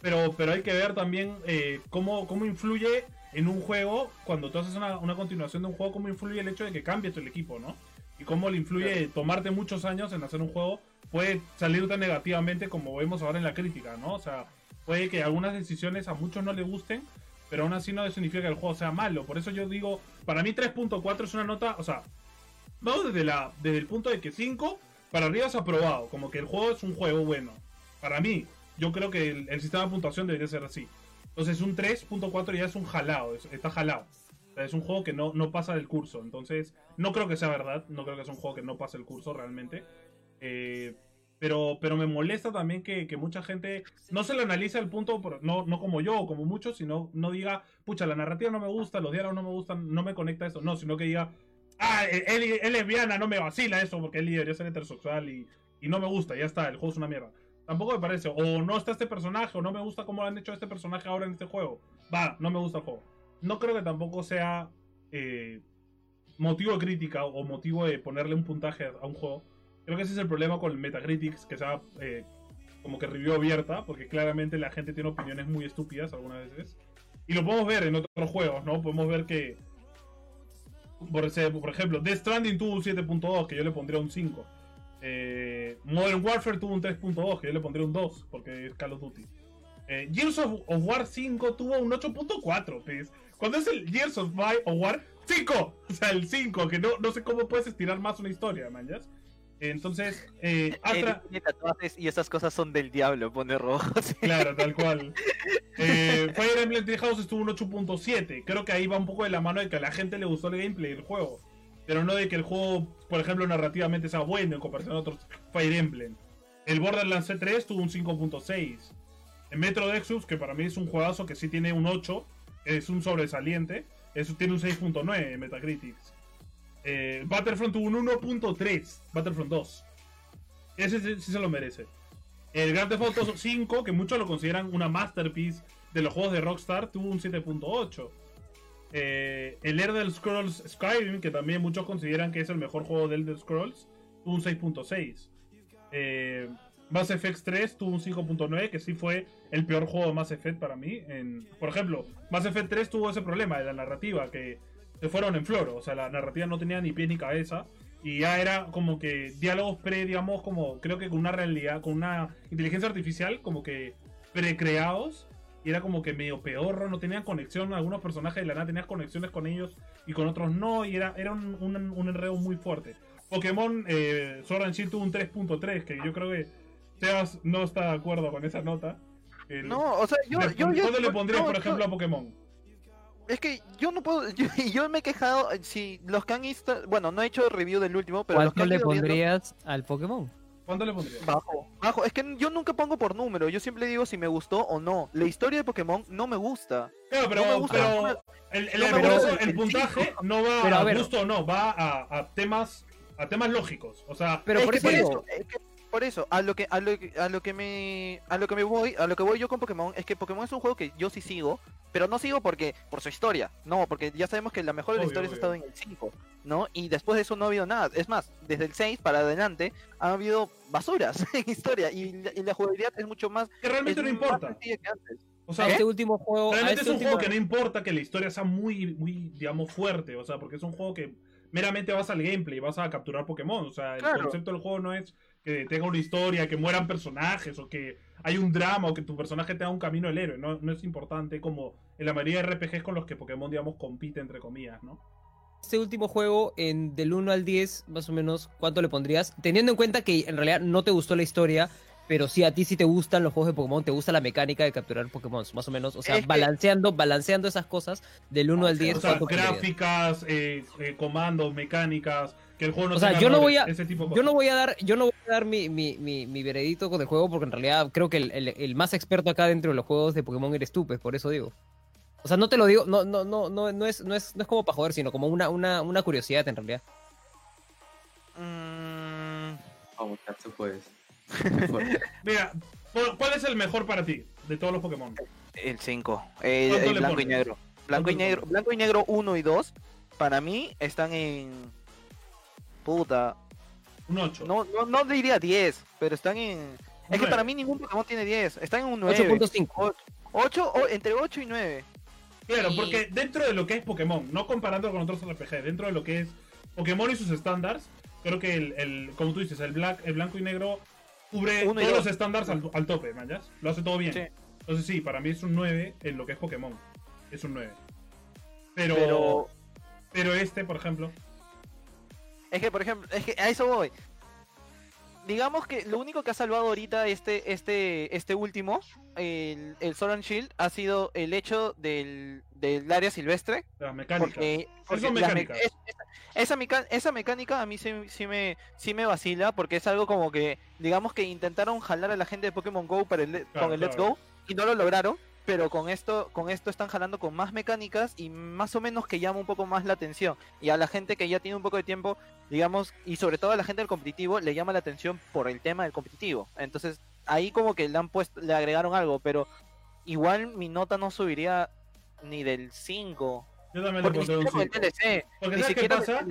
Pero, pero hay que ver también eh, cómo, cómo influye en un juego, cuando tú haces una, una continuación de un juego, cómo influye el hecho de que cambie tu equipo, ¿no? Y cómo le influye tomarte muchos años en hacer un juego, puede salir tan negativamente como vemos ahora en la crítica, ¿no? O sea, puede que algunas decisiones a muchos no le gusten, pero aún así no significa que el juego sea malo. Por eso yo digo, para mí 3.4 es una nota, o sea, vamos desde, la, desde el punto de que 5 para arriba es aprobado, como que el juego es un juego bueno. Para mí, yo creo que el, el sistema de puntuación debería ser así. Entonces un 3.4 ya es un jalado, es- está jalado. O es un juego que no, no pasa del curso. Entonces, no creo que sea verdad, no creo que sea un juego que no pase el curso realmente. Eh, pero, pero me molesta también que, que mucha gente no se lo analiza al punto, no, no como yo o como muchos, sino no diga, pucha, la narrativa no me gusta, los diálogos no me gustan, no me conecta esto. No, sino que diga, ah, él, él es lesbiana, no me vacila eso, porque él debería ser heterosexual y, y no me gusta, ya está, el juego es una mierda. Tampoco me parece, o no está este personaje, o no me gusta cómo han hecho este personaje ahora en este juego. Va, no me gusta el juego. No creo que tampoco sea eh, motivo de crítica o motivo de ponerle un puntaje a un juego. Creo que ese es el problema con Metacritics, que sea eh, como que review abierta, porque claramente la gente tiene opiniones muy estúpidas algunas veces. Y lo podemos ver en otros juegos, ¿no? Podemos ver que, por, ejemplo, Death Stranding tuvo un 7.2, que yo le pondría un 5. Eh, Modern Warfare tuvo un 3.2, que yo le pondría un 2, porque es Call of Duty. Eh, Gears of, War 5 tuvo un 8.4, pues. Cuando es el Gears of, War 5, o sea, el 5, que no, no sé cómo puedes estirar más una historia, man. Entonces, eh, Astra, y esas cosas son del diablo, pone rojo. sí. Claro, tal cual. Eh, Fire Emblem Three House estuvo un 8.7. Creo que ahí va un poco de la mano de que a la gente le gustó el gameplay del juego. Pero no de que el juego, por ejemplo, narrativamente sea bueno en comparación a otros Fire Emblem. El Borderlands C3 tuvo un 5.6. El Metro Exodus, que para mí es un juegazo que sí tiene un 8, es un sobresaliente, eso tiene un 6.9 en Metacritics. Eh, Battlefront tuvo un 1.3, Battlefront 2. Ese sí, sí se lo merece. El Grand Theft Auto 5, que muchos lo consideran una masterpiece de los juegos de Rockstar, tuvo un 7.8. Eh, el Elder Scrolls Skyrim, que también muchos consideran que es el mejor juego de Elder Scrolls, tuvo un 6.6. Eh, Mass Effect 3 tuvo un 5.9, que sí fue el peor juego de Mass Effect para mí. En, por ejemplo, Mass Effect 3 tuvo ese problema de la narrativa, que se fueron en floro. O sea, la narrativa no tenía ni pie ni cabeza. Y ya era como que diálogos pre, digamos, como creo que con una realidad, con una inteligencia artificial, como que precreados. Y era como que medio peor, no tenían conexión. Algunos personajes de la nada tenían conexiones con ellos y con otros no. Y era, era un, un, un enredo muy fuerte. Pokémon eh, Sword and Shield tuvo un 3.3, que yo creo que Sebas no está de acuerdo con esa nota. El- No, o sea, yo, yo, yo- ¿Cuánto le pondrías, no, por yo- ejemplo, a Pokémon? Es que yo no puedo, yo, yo me he quejado, eh, si los que han visto, bueno, no he hecho review del último, pero los que ¿Cuánto han le viendo- pondrías al Pokémon? ¿Cuánto le pondrías? Bajo, bajo, es que yo nunca pongo por número, yo siempre digo si me gustó o no. La historia de Pokémon no me gusta. Claro, pero, no me gusta pero el, el- no me por gusta eso el el puntaje no va Pero a a, ver. gusto o no, va a, a temas a temas lógicos. O sea, Pero Es por que eso digo, es que por eso, a lo que, a lo que, a lo que me, a lo que me voy, a lo que voy yo con Pokémon es que Pokémon es un juego que yo sí sigo, pero no sigo porque por su historia, no, porque ya sabemos que la mejor de las historias ha estado en el 5, ¿no? Y después de eso no ha habido nada. Es más, desde el 6 para adelante ha habido basuras en historia y, la- y la jugabilidad es mucho más, que realmente no importa. sencilla que antes. O sea, este último juego, realmente este es un último- juego que no importa que la historia sea muy, muy, digamos, fuerte. O sea, porque es un juego que meramente vas al gameplay, vas a capturar Pokémon. O sea, el Claro. concepto del juego no es que tenga una historia, que mueran personajes, o que hay un drama, o que tu personaje tenga un camino del héroe. No, no es importante como en la mayoría de RPGs con los que Pokémon, digamos, compite, entre comillas, ¿no? Este último juego, en del 1 al 10, más o menos, ¿cuánto le pondrías? Teniendo en cuenta que en realidad no te gustó la historia, pero sí a ti sí te gustan los juegos de Pokémon, te gusta la mecánica de capturar Pokémon, más o menos. O sea, Es que- balanceando, balanceando esas cosas del 1 al 10. O sea, gráficas, eh, eh, comandos, mecánicas, que el juego no O sea, yo no voy a- ese tipo de Yo no voy a dar, yo no voy a dar mi, mi, mi, mi veredicto con el juego porque en realidad creo que el, el- el más experto acá dentro de los juegos de Pokémon eres tú, pues por eso digo. O sea, no te lo digo, no, no, no, no, no es, no es, no es como para joder, sino como una, una, una curiosidad en realidad. Mm, Vamos, Tatsu, pues. Mira, ¿cu- ¿cuál es el mejor para ti de todos los Pokémon? el 5. El, ¿Cuánto el le blanco y negro. Blanco y ¿Cuánto le negro. Blanco y negro 1 y 2. Para mí están en. Puta. Un 8. No, no, no diría 10, pero están en. Es que Nueve. para mí ningún Pokémon tiene 10. Están en un 9. 8.5. 8, o, entre 8 y 9. Claro, Y- porque dentro de lo que es Pokémon, no comparando con otros RPG, dentro de lo que es Pokémon y sus estándares, creo que el, el- como tú dices, el, black, el blanco y negro cubre Uno todos dos. los estándares al, al tope, ¿mayas? Lo hace todo bien. Sí. Entonces sí, para mí es un 9 en lo que es Pokémon. Es un 9. Pero, Pero. pero este, por ejemplo, Es que, por ejemplo, es que a eso voy. Digamos que lo único que ha salvado ahorita este, este, este último, el, el and Shield, ha sido el hecho del, del área silvestre. las mecánicas. Porque, es- esa, esa mecánica a mí sí, sí me, sí me vacila, porque es algo como que, digamos que intentaron jalar a la gente de Pokémon Go para el, Claro, con el Let's. Go y no lo lograron. Pero con esto, con esto están jalando con más mecánicas y más o menos que llama un poco más la atención. Y a la gente que ya tiene un poco de tiempo, digamos, y sobre todo a la gente del competitivo, le llama la atención por el tema del competitivo. Entonces, ahí como que le han puesto, le agregaron algo, pero igual mi nota no subiría ni del 5. Yo también ni pondré un siquiera con el 5. DLC. Porque Ni ¿sabes qué pasa?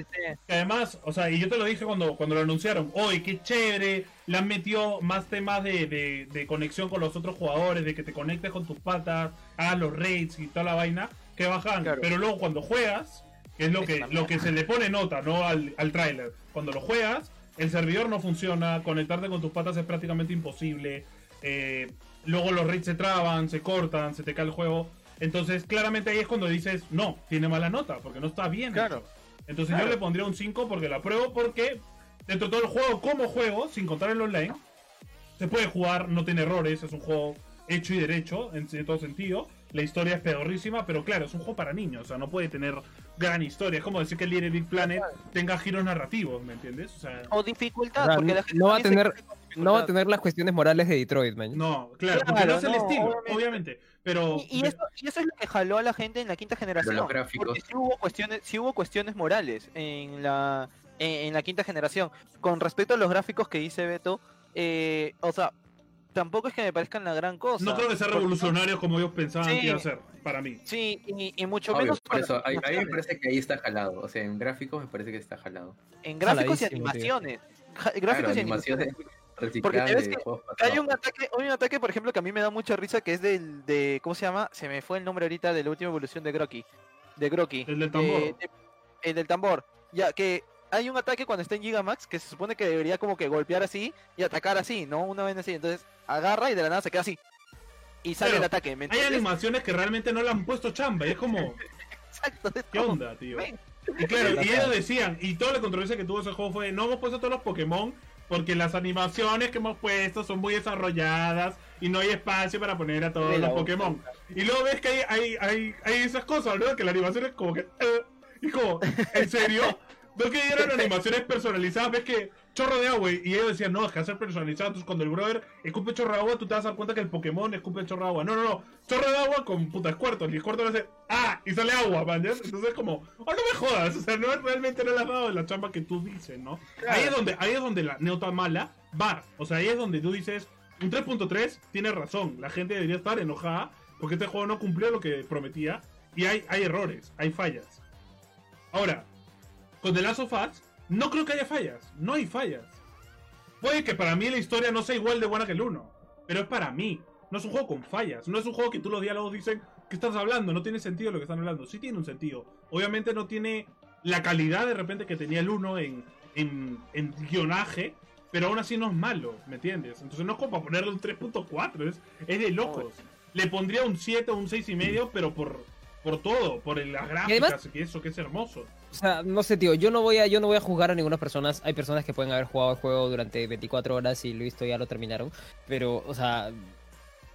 Que además, o sea, y yo te lo dije cuando, cuando lo anunciaron, hoy qué chévere, le han metido más temas de, de, de conexión con los otros jugadores, de que te conectes con tus patas, hagas los raids y toda la vaina, que bajan. Claro. Pero luego cuando juegas, que es lo que, lo que se le pone nota, ¿no? Al, al tráiler. Cuando lo juegas, el servidor no funciona, conectarte con tus patas es prácticamente imposible. eh, luego los raids se traban, se cortan, se te cae el juego. Entonces, claramente ahí es cuando dices, no, tiene mala nota, porque no está bien. Claro. Entonces Claro. yo le pondría un 5 porque la pruebo porque dentro de todo el juego como juego, sin contar el online, se puede jugar, no tiene errores, es un juego hecho y derecho en, en todo sentido. La historia es pedorrísima, pero claro, es un juego para niños, o sea, no puede tener gran historia. Es como decir que el Little Big Planet tenga giros narrativos, ¿me entiendes? O sea, O dificultad, O sea, porque la gente no va a tener- No va a tener las cuestiones morales de Detroit, man. no, claro, porque Claro, no es el no, estilo, obviamente. obviamente. Pero Y, y eso, y eso es lo que jaló a la gente en la quinta generación. los gráficos. Porque sí hubo cuestiones, sí hubo cuestiones morales en la, en, en la quinta generación. Con respecto a los gráficos que dice Beto, eh, o sea, tampoco es que me parezcan la gran cosa. no creo que sea porque- revolucionario como ellos pensaban Sí. que iba a ser, para mí. Sí, y, y mucho Obvio, menos por eso, a, mí me parece que ahí está jalado. O sea, en gráficos me parece que está jalado. en gráficos y Jaladísimo, animaciones. Ja- Claro, Gráficos y animaciones animaciones. recicladas te ves que Hay un ataque, hay un ataque, por ejemplo, que a mí me da mucha risa, que es del de ¿cómo se llama? Se me fue el nombre ahorita de la última evolución de Groki. De Groki. El del tambor. De- de- el del tambor. Ya que hay un ataque cuando está en Gigamax que se supone que debería como que golpear así y atacar así, ¿no? Una vez así. Entonces agarra y de la nada se queda así. Y sale el ataque. ¿me Hay animaciones que realmente no le han puesto chamba y es como, Exacto. es ¿qué como, onda, tío? ven, Y claro, y ellos decían, y toda la controversia que tuvo ese juego fue, no hemos puesto todos los Pokémon porque las animaciones que hemos puesto son muy desarrolladas y no hay espacio para poner a todos los. Pokémon. Y luego ves que hay, hay, hay, hay esas cosas, ¿no? Que la animación es como que... eh, y como, ¿en serio? ¿No que eran animaciones personalizadas? ¿Ves que chorro de agua? Y ellos decían, no, es que hacer personalizado. Entonces cuando el brother escupe chorro de agua, tú te vas a dar cuenta que el Pokémon escupe chorro de agua. No, no, no. Chorro de agua con puta Squirtle. Y Squirtle hace, ¡ah! Y sale agua, man. ¿ya? Entonces como, oh, no me jodas. O sea, no realmente no le has dado la chamba que tú dices, ¿no? Ahí es donde, ahí es donde la nota mala va. O sea, ahí es donde tú dices, un 3.3 tiene razón. La gente debería estar enojada porque este juego no cumplió lo que prometía. Y hay, hay errores, hay fallas. Ahora, con The Last of Us, no creo que haya fallas. No hay fallas. Puede que para mí la historia no sea igual de buena que el 1. Pero es para mí. No es un juego con fallas. No es un juego que tú los diálogos dicen, ¿qué estás hablando? No tiene sentido lo que están hablando. Sí tiene un sentido. Obviamente no tiene la calidad de repente que tenía el 1 en, en, en guionaje. pero aún así no es malo, ¿me entiendes? Entonces no es como para ponerle un 3.4, es, es de locos. Le pondría un 7 o un 6 y medio, pero por, por todo, por las gráficas, además- que eso, que es hermoso. O sea, no sé, tío, yo no voy a, yo no voy a juzgar a ninguna persona. Hay personas que pueden haber jugado el juego durante 24 horas y lo visto ya lo terminaron. Pero, o sea,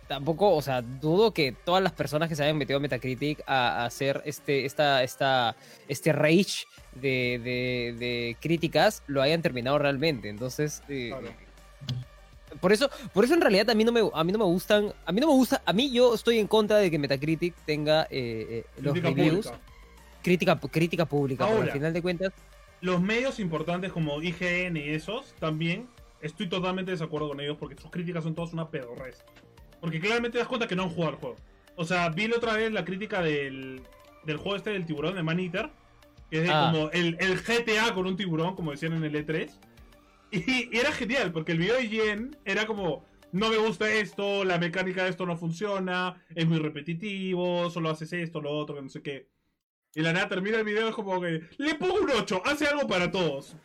tampoco, o sea, dudo que todas las personas que se hayan metido a Metacritic a, a hacer este, esta, esta, este rage de, de, de críticas lo hayan terminado realmente. Entonces, eh, Claro. por eso, por eso en realidad a mí no me, a mí no me gustan, a mí no me gusta, a mí yo estoy en contra de que Metacritic tenga eh, eh, los Crítica reviews pública. Crítica, crítica pública, Ahora. al final de cuentas, Los medios importantes como IGN y esos, también estoy totalmente de desacuerdo con ellos porque sus críticas son todas una pedorrez. Porque claramente te das cuenta que no han jugado el juego. O sea, vi la otra vez la crítica del, del juego este del tiburón de Man Eater, que es de Ah. como el, el GTA con un tiburón, como decían en el E3. Y, y era genial, porque el video de Jen era como, no me gusta esto, la mecánica de esto no funciona, es muy repetitivo, solo haces esto, lo otro, que no sé qué. Y la nada termina el video, es como que, le pongo un 8, hace algo para todos.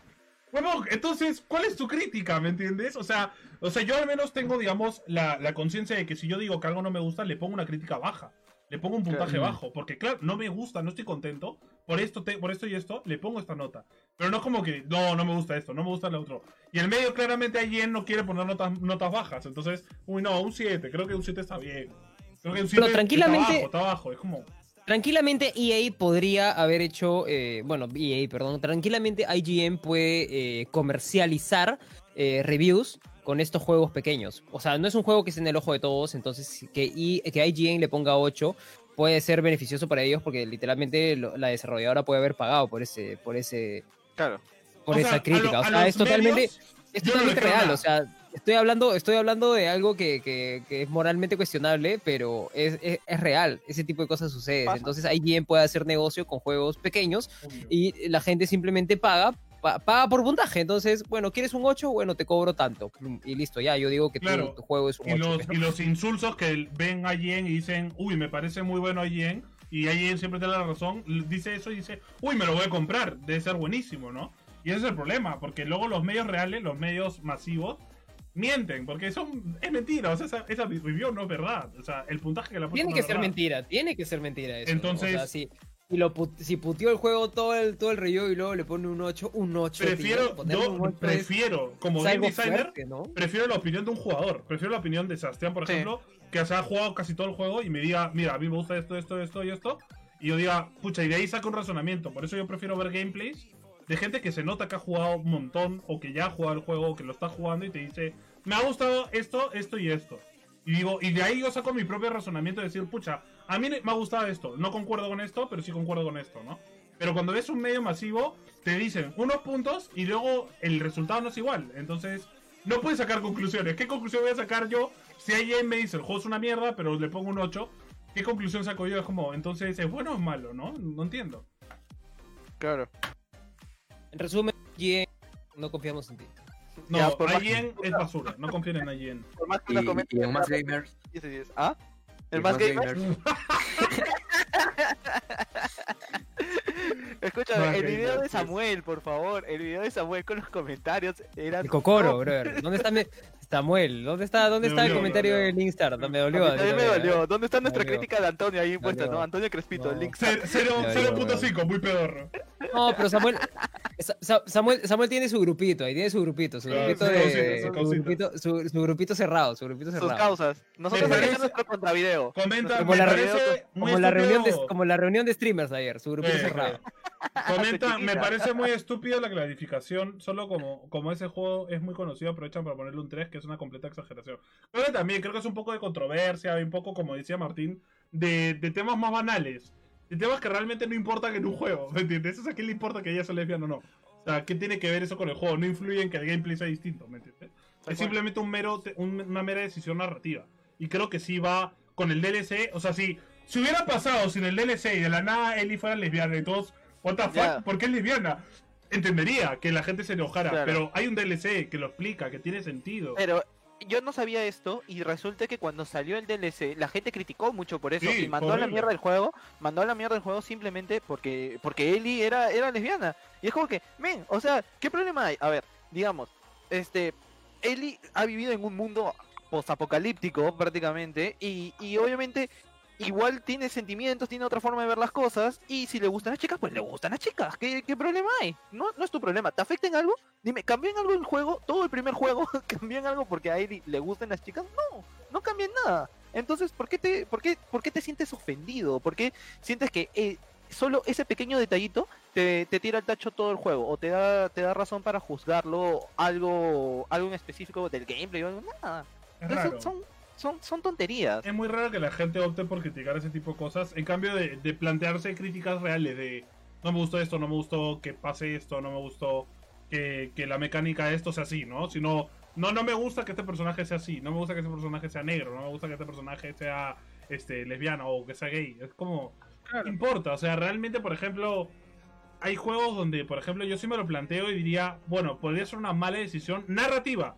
Bueno, entonces, ¿cuál es tu crítica? ¿Me entiendes? O sea, o sea yo al menos tengo, digamos, la, la conciencia de que si yo digo que algo no me gusta, le pongo una crítica baja. Le pongo un puntaje Claro. bajo. Porque, claro, no me gusta, no estoy contento. Por esto, te- por esto y esto, le pongo esta nota. Pero no es como que, no, no me gusta esto, no me gusta lo otro. Y el medio, claramente, alguien no quiere poner notas, notas bajas. Entonces, uy, no, un 7. Creo que un 7 está bien. Creo que un 7 tranquilamente- está bajo, está bajo. Es como, tranquilamente EA podría haber hecho, eh, bueno, EA, perdón, tranquilamente IGN puede eh, comercializar eh, reviews con estos juegos pequeños. O sea, no es un juego que esté en el ojo de todos, entonces que, I- que IGN le ponga 8 puede ser beneficioso para ellos porque literalmente lo- la desarrolladora puede haber pagado por ese, por ese, Claro. por o esa crítica. lo- o sea, es totalmente, medios, es no totalmente real. nada. O sea, estoy hablando, estoy hablando de algo que, que- que es moralmente cuestionable, pero es, es- es real. Ese tipo de cosas suceden. Pasa. Entonces, IGN puede hacer negocio con juegos pequeños y la gente simplemente paga. pa- Paga por puntaje, entonces, bueno, ¿quieres un 8? Bueno, te cobro tanto. Y listo, ya, yo digo que Claro. tu, juego es un Y 8. los, y los insulsos que ven a Yen y dicen, uy, me parece muy bueno a Yen, y Yen siempre tiene la razón, dice eso y dice, uy, me lo voy a comprar, debe ser buenísimo, ¿no? Y ese es el problema, porque luego los medios reales, los medios masivos, mienten, porque son, es mentira, o sea, esa, esa review no es verdad, o sea, el puntaje que la Tiene que ser mentira, tiene que ser mentira eso. ¿no? Entonces- o sea, si, si lo put- si puteó el juego todo el, todo el review y luego le pone un 8, un 8. tío, Prefiero, yo un 8 es- prefiero, como game designer, fuerte, ¿no? prefiero la opinión de un jugador. Prefiero la opinión de Sebastián, por Sí. ejemplo, que se ha jugado casi todo el juego y me diga, mira, a mí me gusta esto, esto, esto y esto. Y yo diga, pucha, y de ahí saco un razonamiento. Por eso yo prefiero ver gameplays de gente que se nota que ha jugado un montón o que ya ha jugado el juego o que lo está jugando y te dice, me ha gustado esto, esto y esto. Y digo, y de ahí yo saco mi propio razonamiento de decir, pucha, a mí me ha gustado esto, no concuerdo con esto, pero sí concuerdo con esto, ¿no? Pero cuando ves un medio masivo, te dicen unos puntos y luego el resultado no es igual. Entonces, no puedes sacar conclusiones. ¿Qué conclusión voy a sacar yo si alguien me dice el juego es una mierda, pero le pongo un 8? ¿Qué conclusión saco yo? Es como, entonces, ¿es bueno o es malo? ¿No? No entiendo. Claro. En resumen, IGN, no confiamos en ti. No, Ya, por alguien es basura. No confíen en alguien. Por más que Y, uno comente- y en más gamers. 10 de 10. ¿Ah? ¿El más gamer? Escúchame, Más el video de. Samuel, por favor. El video de Samuel con los comentarios era. El Cocoro, brother. ¿Dónde está mi- Samuel? ¿Dónde está, dónde Me está el dolió, comentario me de dolió. Linkstar? Me A dolió. mí también me dolió. ¿Dónde está nuestra dolió. crítica de Antonio ahí puesta, no? Antonio Crespito, No. link. Cero- cero- Ya, ya, 0.5, muy pedorro. No, pero Samuel, Sa- Sa- Samuel, Samuel tiene su grupito, ahí tiene su grupito, su grupito su de, su grupito, su, su grupito cerrado, su grupito Sus cerrado. causas. Nosotros parece- nuestro contravideo. Comenta, Como la muy Como la reunión de, como la reunión de streamers ayer, su grupito Eh, cerrado. Comenta, me parece muy estúpido la clarificación, solo como, como ese juego es muy conocido, aprovechan para ponerle un 3, que es una completa exageración. Que también, creo que es un poco de controversia, un poco, como decía Martín, de, de temas más banales, de temas que realmente no importan en un juego, ¿me entiendes? O sea, ¿a quién le importa que ella sea lesbiana o no? O sea, ¿qué tiene que ver eso con el juego? No influye en que el gameplay sea distinto, ¿me entiendes? Es simplemente un mero, un- una mera decisión narrativa. Y creo que sí va con el DLC. O sea, si, si hubiera pasado sin el DLC y de la nada Ellie fuera lesbiana y todos, ¿What the fuck? Ya. ¿Por qué es lesbiana? Entendería que la gente se enojara, Claro. pero hay un DLC que lo explica, que tiene sentido. Pero yo no sabía esto y resulta que cuando salió el DLC la gente criticó mucho por eso Sí, y mandó a la mierda el juego, mandó a la mierda el juego simplemente porque porque Ellie era era lesbiana. Y es como que, men, o sea, ¿qué problema hay? A ver, digamos, este Ellie ha vivido en un mundo postapocalíptico prácticamente y, y obviamente igual tiene sentimientos, tiene otra forma de ver las cosas y si le gustan las chicas, pues le gustan las chicas. ¿Qué, qué problema hay? No, no es tu problema. ¿Te afecta en algo? Dime, ¿cambió en algo el juego? ¿Todo el primer juego cambió en algo porque a Ellie le gustan las chicas? No, no cambia en nada. Entonces, ¿por qué te, por qué, por qué te sientes ofendido? ¿Por qué sientes que eh, solo ese pequeño detallito te, te tira el tacho todo el juego? ¿O te da, te da razón para juzgarlo algo, algo en específico del gameplay o algo? Nada. Es Eso raro. son, son, son tonterías. Es muy raro que la gente opte por criticar ese tipo de cosas, en cambio de, de plantearse críticas reales de no me gustó esto, no me gustó que pase esto, no me gustó que, que la mecánica de esto sea así, ¿no? Sino, no, no me gusta que este personaje sea así, no me gusta que este personaje sea negro, no me gusta que este personaje sea este lesbiana o que sea gay. Es como, no importa, o sea, realmente, por ejemplo, hay juegos donde, por ejemplo, yo sí me lo planteo y diría, bueno, podría ser una mala decisión narrativa.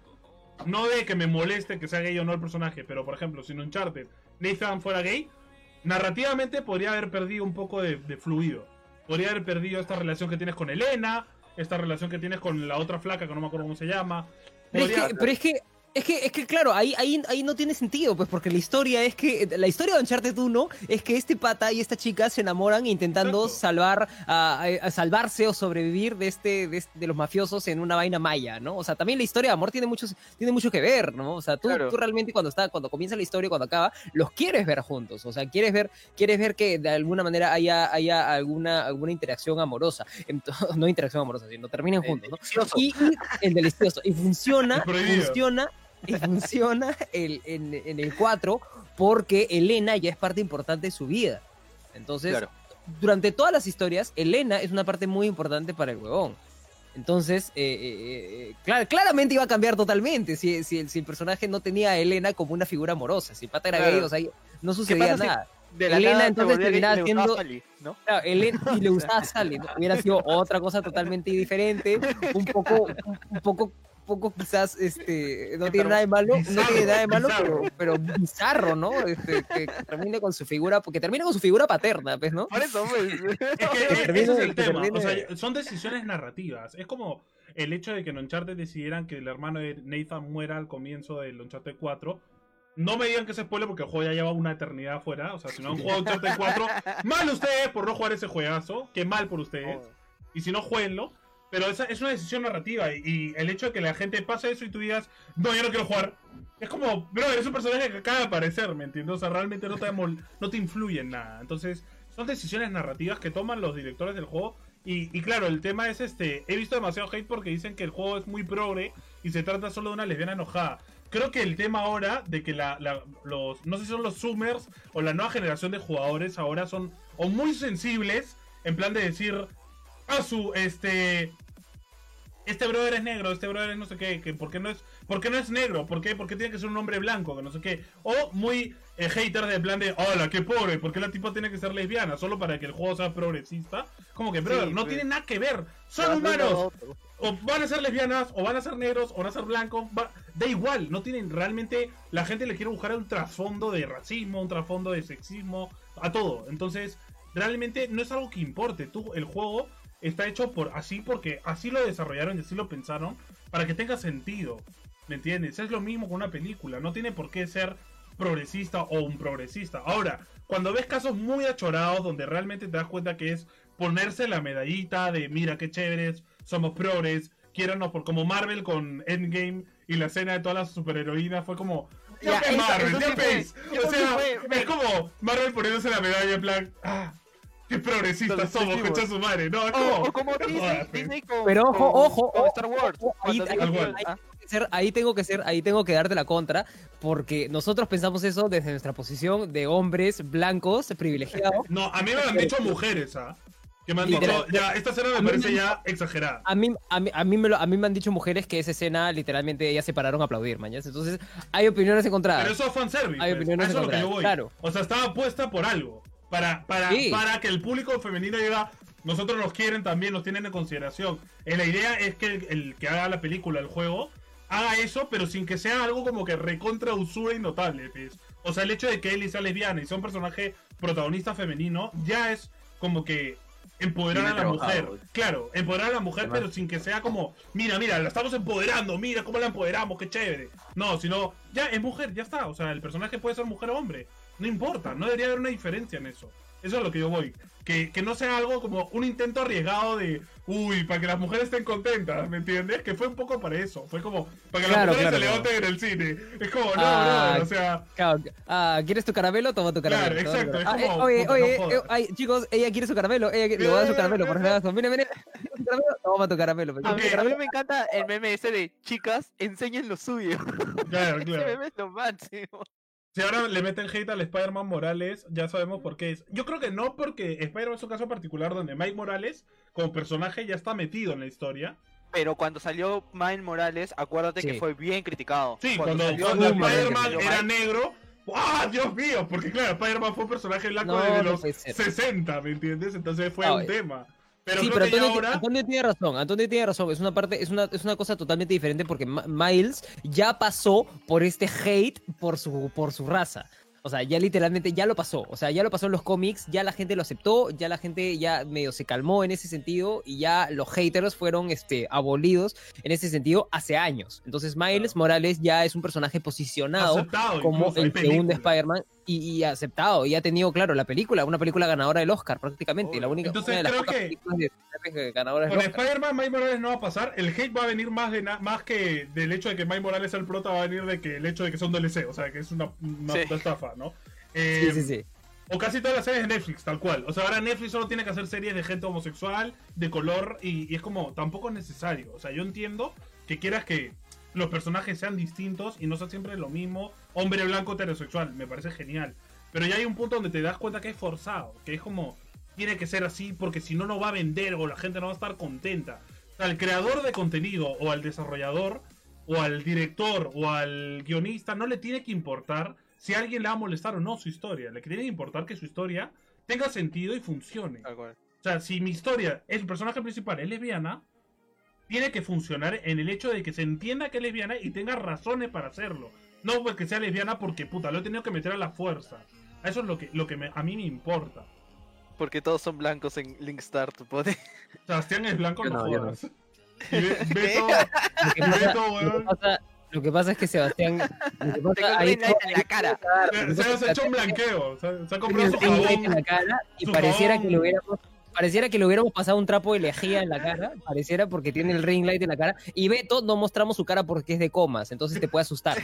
No de que me moleste que sea gay o no el personaje, pero por ejemplo, si en Uncharted Nathan fuera gay, narrativamente podría haber perdido un poco de, de fluido. Podría haber perdido esta relación que tienes con Elena, esta relación que tienes con la otra flaca que no me acuerdo cómo se llama. Pero es, que, pero es que, es que, es que claro, ahí, ahí, ahí no tiene sentido, pues, porque la historia es que, la historia de Uncharted 1 es que este pata y esta chica se enamoran intentando Exacto. salvar, a, salvarse o sobrevivir de este, de, de los mafiosos en una vaina maya, ¿no? O sea, también la historia de amor tiene muchos, tiene mucho que ver, ¿no? O sea, tú, Claro. tú realmente cuando está, cuando comienza la historia, cuando acaba, los quieres ver juntos, o sea, quieres ver, quieres ver que de alguna manera haya, haya alguna, alguna interacción amorosa, Ento- no interacción amorosa, sino terminen juntos, ¿no? Y, el delicioso. Y funciona, funciona, y funciona el, en, en el 4 porque Elena ya es parte importante de su vida. Entonces, Claro. durante todas las historias, Elena es una parte muy importante para el huevón. Entonces, eh, eh, eh, clar- claramente iba a cambiar totalmente si, si, el, si el personaje no tenía a Elena como una figura amorosa. Si pata era Claro. gay, o sea, no sucedía si- nada. De la Elena, nada entonces, terminaba le siendo- Sally, ¿no? Claro, Elena y le gustaba Sally, ¿no? Hubiera sido otra cosa totalmente diferente, un poco, un, un poco, poco quizás, este, no tiene nada de malo, no tiene nada de malo, bizarro. pero, pero bizarro, ¿no? Este, que termine con su figura, porque termine con su figura paterna, pues, ¿no? Por eso, pues. Es que Que ese es el que tema. termine- O sea, son decisiones narrativas. Es como el hecho de que en Uncharted decidieran que el hermano de Nathan muera al comienzo del Uncharted 4. No me digan que es spoiler porque el juego ya lleva una eternidad afuera. O sea, si no han jugado Uncharted 4, mal ustedes por no jugar ese juegazo. Qué mal por ustedes. Y si no, jueguenlo. Pero esa es una decisión narrativa. Y, y el hecho de que la gente pase eso y tú digas, no, yo no quiero jugar. Es como, bro, eres un personaje que acaba de aparecer, ¿me entiendes? O sea, realmente no te, no te influye en nada. Entonces, son decisiones narrativas que toman los directores del juego. Y, y claro, el tema es este. He visto demasiado hate porque dicen que el juego es muy progre y se trata solo de una lesbiana enojada. Creo que el tema ahora de que la, la- los. No sé si son los Zoomers o la nueva generación de jugadores ahora son o muy sensibles. En plan de decir. A su, este. Este brother es negro, este brother es no sé qué, que ¿por qué no es, por qué no es negro? ¿Por qué, por qué tiene que ser un hombre blanco? Que no sé qué. O muy eh, hater de plan de, hola, qué pobre, ¿por qué la tipa tiene que ser lesbiana? Solo para que el juego sea progresista. Como que, brother, Sí, no pues. tiene nada que ver. Son humanos. O van a ser lesbianas, o van a ser negros, o van a ser blancos. va- Da igual, no tienen realmente. La gente le quiere buscar un trasfondo de racismo, un trasfondo de sexismo, a todo. Entonces, realmente no es algo que importe. Tú, el juego está hecho por así porque así lo desarrollaron y así lo pensaron para que tenga sentido. ¿Me entiendes? Es lo mismo con una película. No tiene por qué ser progresista o un progresista. Ahora, cuando ves casos muy achorados donde realmente te das cuenta que es ponerse la medallita de mira qué chéveres, somos progres, quiéranos por como Marvel con Endgame y la escena de todas las superheroínas fue como ya, Ya, pe, eso- Marvel, eso ya sí pe". fue, O sea, fue. es como Marvel poniéndose la medalla en plan, ah, qué progresistas somos, concha su madre. No, es como, o como Disney. Disney con, Pero ojo, con- ojo, con ojo, Star Wars. ojo, ahí- ahí- ah, ser- ahí tengo que ser, ahí tengo que darte la contra, porque nosotros pensamos eso desde nuestra posición de hombres blancos privilegiados. No, a mí me lo han dicho mujeres, ¿ah? Que me han Literal. dicho, ya, esta escena me parece me- ya exagerada. A mí, a, mí, a, mí me lo- a mí me han dicho mujeres que esa escena literalmente ellas se pararon a aplaudir, mañas. Entonces, hay opiniones encontradas. Pero eso es fanservice. Hay pues. opiniones A eso es lo que yo encontradas, voy. claro. O sea, estaba puesta por algo. Para, para, Sí. para que el público femenino diga, nosotros nos quieren también, nos tienen en consideración. Eh, la idea es que el, el que haga la película, el juego, haga eso, pero sin que sea algo como que recontra usura y notable. pues. O sea, el hecho de que Ellie sea lesbiana y sea un personaje protagonista femenino, ya es como que empoderar a la mujer. Claro, empoderar a la mujer, Además- pero sin que sea como, mira, mira, la estamos empoderando, mira cómo la empoderamos, qué chévere. No, sino, ya es mujer, ya está. O sea, el personaje puede ser mujer o hombre. No importa, no debería haber una diferencia en eso. Eso es lo que yo voy. Que, que no sea algo como un intento arriesgado de, uy, para que las mujeres estén contentas, ¿me entiendes? Que fue un poco para eso. Fue como, para que Claro, las mujeres claro, se claro. levanten en el cine. Es como, no, Ah, bro, o sea, Claro, ah, ¿quieres tu caramelo? Toma tu caramelo. Claro, exacto, es Ah, como, eh, oye, puta, oye, no eh, jodas. ay, chicos, ella quiere su caramelo. Ella quiere- le voy a dar su caramelo. Por favor, mira, mira. Toma tu caramelo. A mí, a mí me encanta el meme ese de chicas, enseñen lo suyo. claro, Ese claro. meme es lo máximo. Si ahora le meten hate al Spider-Man Morales, ya sabemos por qué es. Yo creo que no porque Spider-Man es un caso particular donde Mike Morales, como personaje, ya está metido en la historia. Pero cuando salió Miles Morales, acuérdate que fue bien criticado. Sí, cuando, cuando Spider-Man era negro, ¡ah, Dios mío! Porque claro, Spider-Man fue un personaje blanco No, de no los puede ser. 60, ¿me entiendes? Entonces fue un eh. tema. Pero sí, pero Antonio, ahora... Antonio tiene razón, Antonio tiene razón, es una parte, es una, es una cosa totalmente diferente porque Ma- Miles ya pasó por este hate por su, por su raza. O sea, ya literalmente ya lo pasó. O sea, ya lo pasó en los cómics, ya la gente lo aceptó, ya la gente ya medio se calmó en ese sentido y ya los haters fueron este, abolidos en ese sentido hace años. Entonces, Miles. Morales ya es un personaje posicionado aceptado como el segundo. Spider-Man y, y aceptado. Y ha tenido, claro, la película, una película ganadora del Oscar prácticamente. Obvio. La única Entonces, una de las creo que- de ganadoras Con. Spider-Man, Mike Morales no va a pasar. El hate va a venir más de na- más que del hecho de que Mike Morales sea el prota, va a venir de que el hecho de que son DLC, o sea, que es una, una Sí. puta estafa, ¿no? Sí, Eh, sí, sí. O casi todas las series de Netflix, tal cual. O sea, ahora Netflix solo tiene que hacer series de gente homosexual, de color, y, y es como, tampoco es necesario. O sea, yo entiendo que quieras que los personajes sean distintos y no sea siempre lo mismo, hombre blanco heterosexual, me parece genial. Pero ya hay un punto donde te das cuenta que es forzado, que es como, tiene que ser así porque si no, no va a vender o la gente no va a estar contenta. O sea, al creador de contenido o al desarrollador o al director o al guionista no le tiene que importar si a alguien le va a molestar o no su historia. Le tiene que importar que su historia tenga sentido y funcione. O sea, si mi historia, el personaje principal es lesbiana, tiene que funcionar en el hecho de que se entienda que es lesbiana y tenga razones para hacerlo. No porque sea lesbiana porque, puta, lo he tenido que meter a la fuerza. Eso es lo que, lo que me- a mí me importa. Porque todos son blancos en Linkstar, tu pote. Sebastián es blanco, no, no, jodas. Y Be- Beto, Lo que pasa, Beto, weón. lo que pasa es que Sebastián. Lo que pasa, ahí en la cara. Se, se ha hecho un blanqueo. Se, se ha comprado su light en jabón. la cara y su pareciera jabón. que le hubiéramos. Pareciera que le hubiéramos pasado un trapo de lejía en la cara, pareciera porque tiene el ring light en la cara. Y Beto no mostramos su cara porque es de comas, entonces te puede asustar.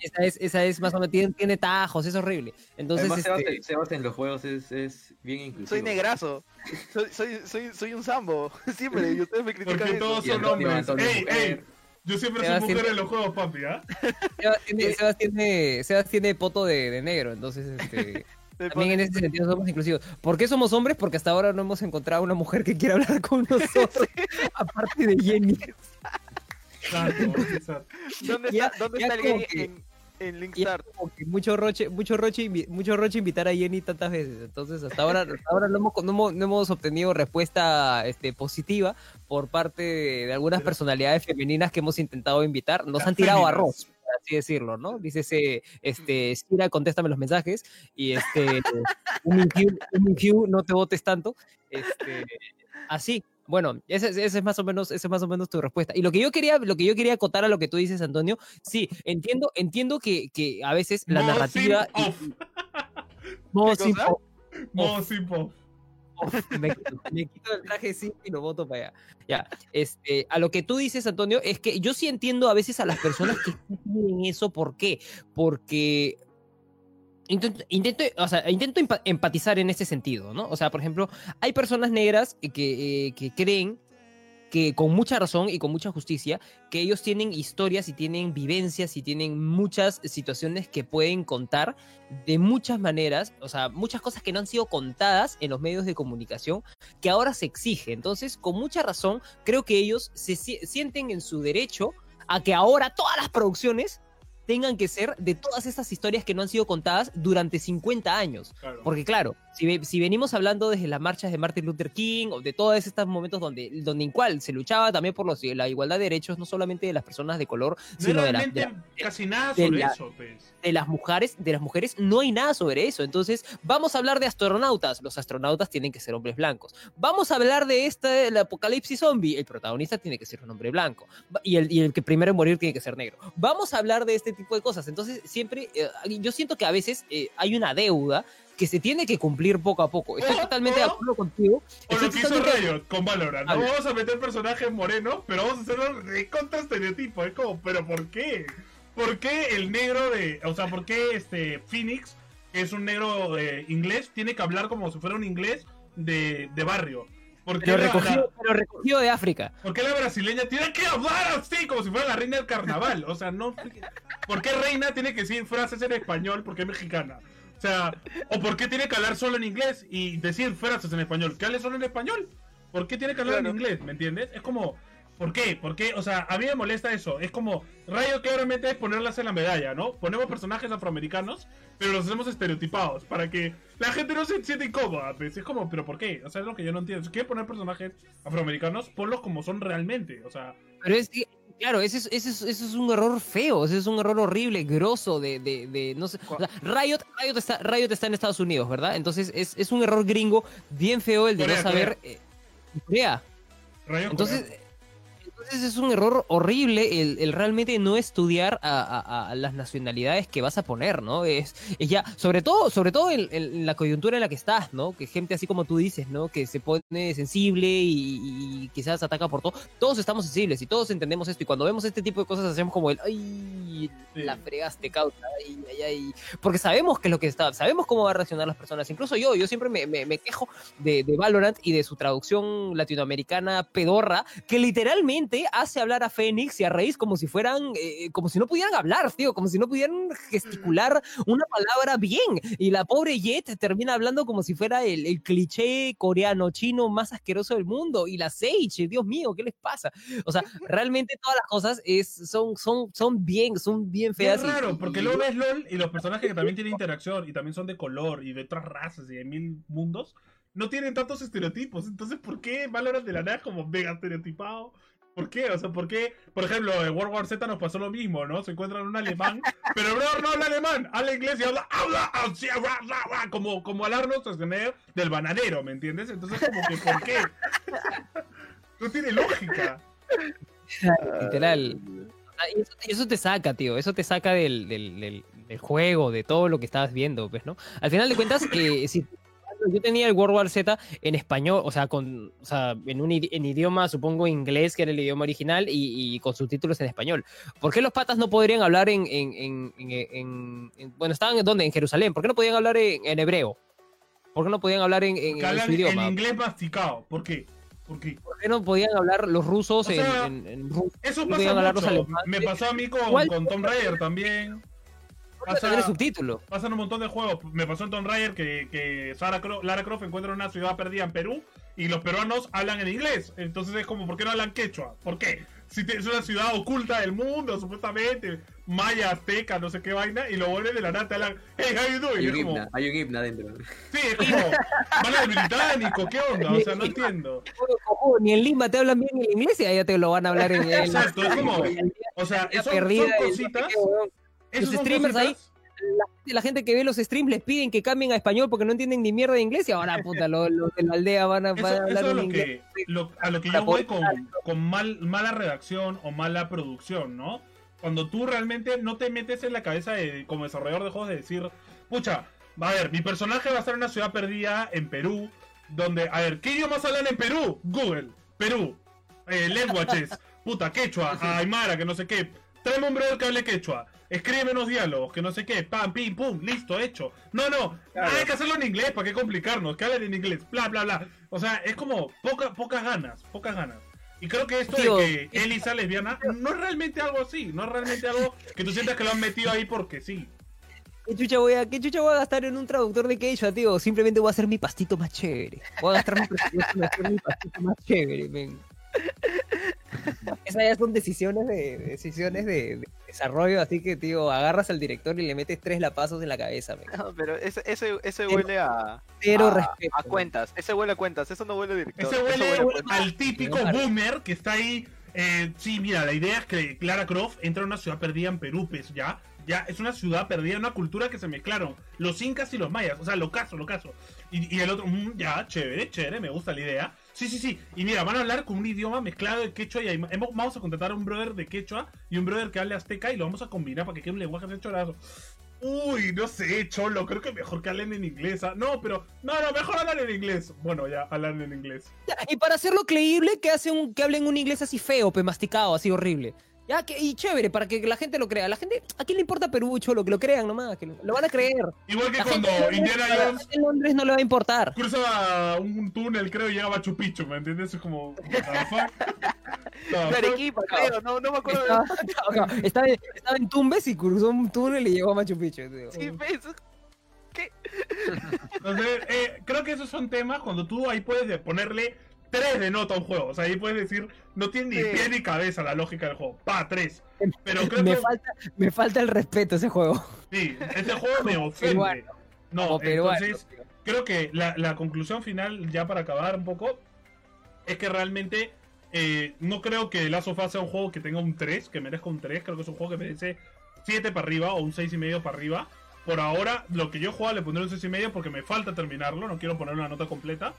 Esa es, esa es más o menos, tiene, tiene tajos, es horrible. Entonces, Además, Sebas, este, en- Sebas en los juegos es, es bien inclusivo. Soy negrazo. Soy, soy, soy, soy un sambo. Siempre. Y ustedes me critican Porque eso. todos son hombres. ¡Ey, ey! Yo siempre soy Sebastián- mujer en los juegos, papi, ¿ah? Sebas tiene, Sebas tiene, Sebas tiene poto de, de negro, entonces este, también en ese sentido somos inclusivos. ¿Por qué somos hombres? Porque hasta ahora no hemos encontrado una mujer que quiera hablar con nosotros, aparte de Jenny. Exacto, exacto. ¿Dónde Ya- está, dónde ya está el gay que- en, en Y es Linkstar? como que mucho roche, mucho roche, mucho roche invitar a Jenny tantas veces. Entonces, hasta ahora, hasta ahora no, hemos, no, hemos, no hemos obtenido respuesta este, positiva por parte de, algunas Pero- personalidades femeninas que hemos intentado invitar. Nos han tirado arroz, así decirlo, ¿no? Dice ese, este, Sira, contéstame los mensajes. Y este, un no te votes tanto. Este, así. Bueno, esa es, esa es más o menos, esa es más o menos tu respuesta. Y lo que yo quería, lo que yo quería acotar a lo que tú dices, Antonio, sí, entiendo, entiendo que, que a veces la narrativa simp off. Modo ¿Qué me, quito, el traje simp y lo voto para allá. Ya, este, a lo que tú dices, Antonio, es que yo sí entiendo a veces a las personas que sí tienen eso, ¿por qué? Porque intento, intento, o sea, intento empa- empatizar en ese sentido, ¿no? O sea, por ejemplo, hay personas negras que, eh, que creen que con mucha razón y con mucha justicia, que ellos tienen historias y tienen vivencias y tienen muchas situaciones que pueden contar de muchas maneras, o sea, muchas cosas que no han sido contadas en los medios de comunicación, que ahora se exige. Entonces, con mucha razón, creo que ellos se si- sienten en su derecho a que ahora todas las producciones tengan que ser de todas estas historias que no han sido contadas durante 50 años. Claro. Porque claro, si, ve- si venimos hablando desde las marchas de Martin Luther King o de todos estos momentos donde, donde en cual se luchaba también por los, la igualdad de derechos, no solamente de las personas de color, No sino de, la- de la- casi nada sobre la- eso, pues. de las mujeres, de las mujeres no hay nada sobre eso. Entonces, vamos a hablar de astronautas. Los astronautas tienen que ser hombres blancos. Vamos a hablar de este, el apocalipsis zombie. El protagonista tiene que ser un hombre blanco. Y el, y el que primero en morir tiene que ser negro. Vamos a hablar de este tipo de cosas. Entonces, siempre, eh, yo siento que a veces eh, hay una deuda que se tiene que cumplir poco a poco. Estoy totalmente de acuerdo contigo. O lo que hizo Riot con Valorant. No vamos a meter personajes morenos, pero vamos a hacerlo de contra estereotipo. Es como, ¿pero por qué? ¿Por qué el negro de. O sea, ¿por qué este Phoenix, que es un negro eh, inglés, tiene que hablar como si fuera un inglés de, de barrio? ¿Por qué, Pero pero recogido de África. por qué la brasileña tiene que hablar así, como si fuera la reina del carnaval? O sea, no. ¿Por qué reina tiene que decir frases en español porque es mexicana? O sea, ¿o por qué tiene que hablar solo en inglés y decir frases en español? ¿Que hable solo en español? ¿Por qué tiene que hablar Claro. en inglés? ¿Me entiendes? Es como, ¿por qué? ¿Por qué? O sea, a mí me molesta eso. Es como, Rayo claramente es ponerlas en la medalla, ¿no? Ponemos personajes afroamericanos, pero los hacemos estereotipados para que la gente no se sienta incómoda. Pues. Es como, ¿pero por qué? O sea, es lo que yo no entiendo. Si quieres poner personajes afroamericanos, ponlos como son realmente. O sea, Pero es que, claro, ese es, ese es, ese es un error feo, ese es un error horrible, grosso de, de, de no sé. O sea, Riot, Riot, está, Riot está en Estados Unidos, ¿verdad? Entonces es, es un error gringo bien feo el de Corea, no saber. eh, Corea. Rayo Entonces, Corea. Entonces es un error horrible el, el realmente no estudiar a, a- a las nacionalidades que vas a poner, ¿no? Es, es ya, sobre todo, sobre todo en, en la coyuntura en la que estás, ¿no? Que gente así como tú dices, ¿no? Que se pone sensible y, y quizás ataca por todo. Todos estamos sensibles y todos entendemos esto. Y cuando vemos este tipo de cosas hacemos como el, ay, la fregaste, causa, ay, ay, ay. Porque sabemos qué es lo que está, sabemos cómo va a reaccionar las personas. Incluso yo, yo siempre me, me- me quejo de, de Valorant y de su traducción latinoamericana pedorra, que literalmente hace hablar a Fénix y a Reis como si fueran, eh, como si no pudieran hablar, tío, como si no pudieran gesticular una palabra bien. Y la pobre Jet termina hablando como si fuera el, el cliché coreano, chino más asqueroso del mundo. Y la Sage, Dios mío, ¿qué les pasa? O sea, realmente todas las cosas es, son, son, son bien, son bien Es feas. y- raro, y- porque y- luego ves LOL y los personajes que también tienen interacción y también son de color y de otras razas y de mil mundos, no tienen tantos estereotipos. Entonces, ¿por qué Valorant de la nada es como mega estereotipado? ¿Por qué? O sea, ¿por qué? Por ejemplo, en World War Z nos pasó lo mismo, ¿no? Se encuentran un alemán, pero el brother no habla alemán, habla inglés y habla, habla, como, como al Arnold Schwarzenegger del bananero, ¿me entiendes? Entonces, como que, ¿por qué? No tiene lógica. Literal. Y eso, y eso te saca, tío. Eso te saca del, del, del- del juego, de todo lo que estabas viendo, pues, ¿no? Al final de cuentas, eh, si yo tenía el World War Z en español, o sea, con, o sea en un en idioma, supongo, inglés, que era el idioma original, y, y con subtítulos en español. ¿Por qué los patas no podrían hablar en. en, en- en- en- en- bueno, estaban en dónde? En Jerusalén. ¿Por qué no podían hablar en, hebreo? ¿Por qué no podían hablar en, en- Que en idioma? inglés masticado. ¿Por qué? ¿Por qué? ¿Por qué no podían hablar los rusos O en, sea, en-? Eso No pasa mucho. Me pasó a mí con, con Tomb Raider también. Para tener subtítulos. Pasan un montón de juegos. Me pasó en Tomb Raider que, que Sarah Cro- Lara Croft encuentra una ciudad perdida en Perú y los peruanos hablan en inglés. Entonces es como, ¿por qué no hablan quechua? ¿Por qué? Si te- es una ciudad oculta del mundo, supuestamente, maya, azteca, no sé qué vaina, y lo vuelven de la nata, hablan, hey, how you doing? Hay un es como, himna, hay un himna adentro. sí, es como, van al británico, ¿qué onda? O sea, no entiendo. Ni en Lima te hablan bien el inglés y allá te lo van a hablar en el. Exacto, es como, o sea, son, son cositas. Los streamers ahí- La gente que ve los streams les piden que cambien a español porque no entienden ni mierda de inglés y ahora, puta, los, los de la aldea van a, van Eso, a eso hablar es en lo inglés. que, lo- a lo que yo voy con, con mal, mala redacción o mala producción, ¿no? Cuando tú realmente no te metes en la cabeza de, como desarrollador de juegos de decir, pucha, a ver, mi personaje va a estar en una ciudad perdida en Perú, donde, a ver, ¿qué idiomas hablan en Perú? Google, Perú, eh, languages, puta, quechua, aymara, que no sé qué. Tráeme un brother que hable quechua. Escríbeme unos diálogos, que no sé qué. Pam, pim, pum, listo, hecho. No, no, Claro. hay que hacerlo en inglés, ¿para qué complicarnos? Que hablen en inglés, bla, bla, bla. O sea, es como poca, pocas ganas, pocas ganas. Y creo que esto Tío, de que Elisa lesbiana no es realmente algo así, no es realmente algo que tú sientas que lo han metido ahí porque sí. ¿Qué chucha, voy a, ¿Qué chucha voy a gastar en un traductor de quechua, tío? Simplemente voy a hacer mi pastito más chévere. Voy a gastar hacer mi pastito más chévere, men. Esas ya son decisiones de decisiones de, de desarrollo, así que, tío, agarras al director y le metes tres lapazos en la cabeza. No, pero ese, ese, ese huele a, Cero a, respeto. a cuentas. Ese huele a cuentas. Eso no huele a director. Ese huele al típico boomer que está ahí. eh, sí, mira, la idea es que Clara Croft entra a una ciudad perdida en Perú, pues ya. Ya es una ciudad perdida, una cultura que se mezclaron los incas y los mayas. O sea, lo caso, lo caso. Y, y el otro, mm, ya, chévere, chévere, me gusta la idea. Sí, sí, sí. Y mira, van a hablar con un idioma mezclado de quechua y vamos a contratar a un brother de quechua y un brother que hable azteca y lo vamos a combinar para que quede un lenguaje de chorazo. Uy, no sé, cholo, creo que mejor que hablen en inglés. ah. No, pero, no, no, mejor hablan en inglés. Bueno, ya, hablan en inglés. Y para hacerlo creíble, que hacen que hablen un inglés así feo, pe masticado, así horrible. Ya, que, y chévere, para que la gente lo crea. La gente, ¿a quién le importa Perú, cholo? Que lo crean nomás, que lo, lo van a creer. Igual que La cuando Indiana Jones de Londres no le va a importar. cruza un túnel, creo, y llega a Machu Picchu, ¿me entiendes? Es como. No, Arequipa, creo. No, no me acuerdo. de- Estaba, estaba- estaba en Tumbes y cruzó un túnel y llegó a Machu Picchu. tío. Sí, ves. Entonces, eh, creo que esos son temas cuando tú ahí puedes ponerle 3 de nota a un juego. O sea, ahí puedes decir, no tiene ni Sí. pie ni cabeza la lógica del juego. Pa, 3. Pero creo me, que. falta, me falta el respeto ese juego. Sí, este juego me ofende. peruano. No, peruano, entonces. tío. creo que la, la conclusión final, ya para acabar un poco, es que realmente eh, no creo que Last of Us sea un juego que tenga un 3, que merezca un 3. Creo que es un juego que merece 7 para arriba o un 6,5 para arriba. Por ahora, lo que yo juego le pondré un 6,5 porque me falta terminarlo, no quiero poner una nota completa.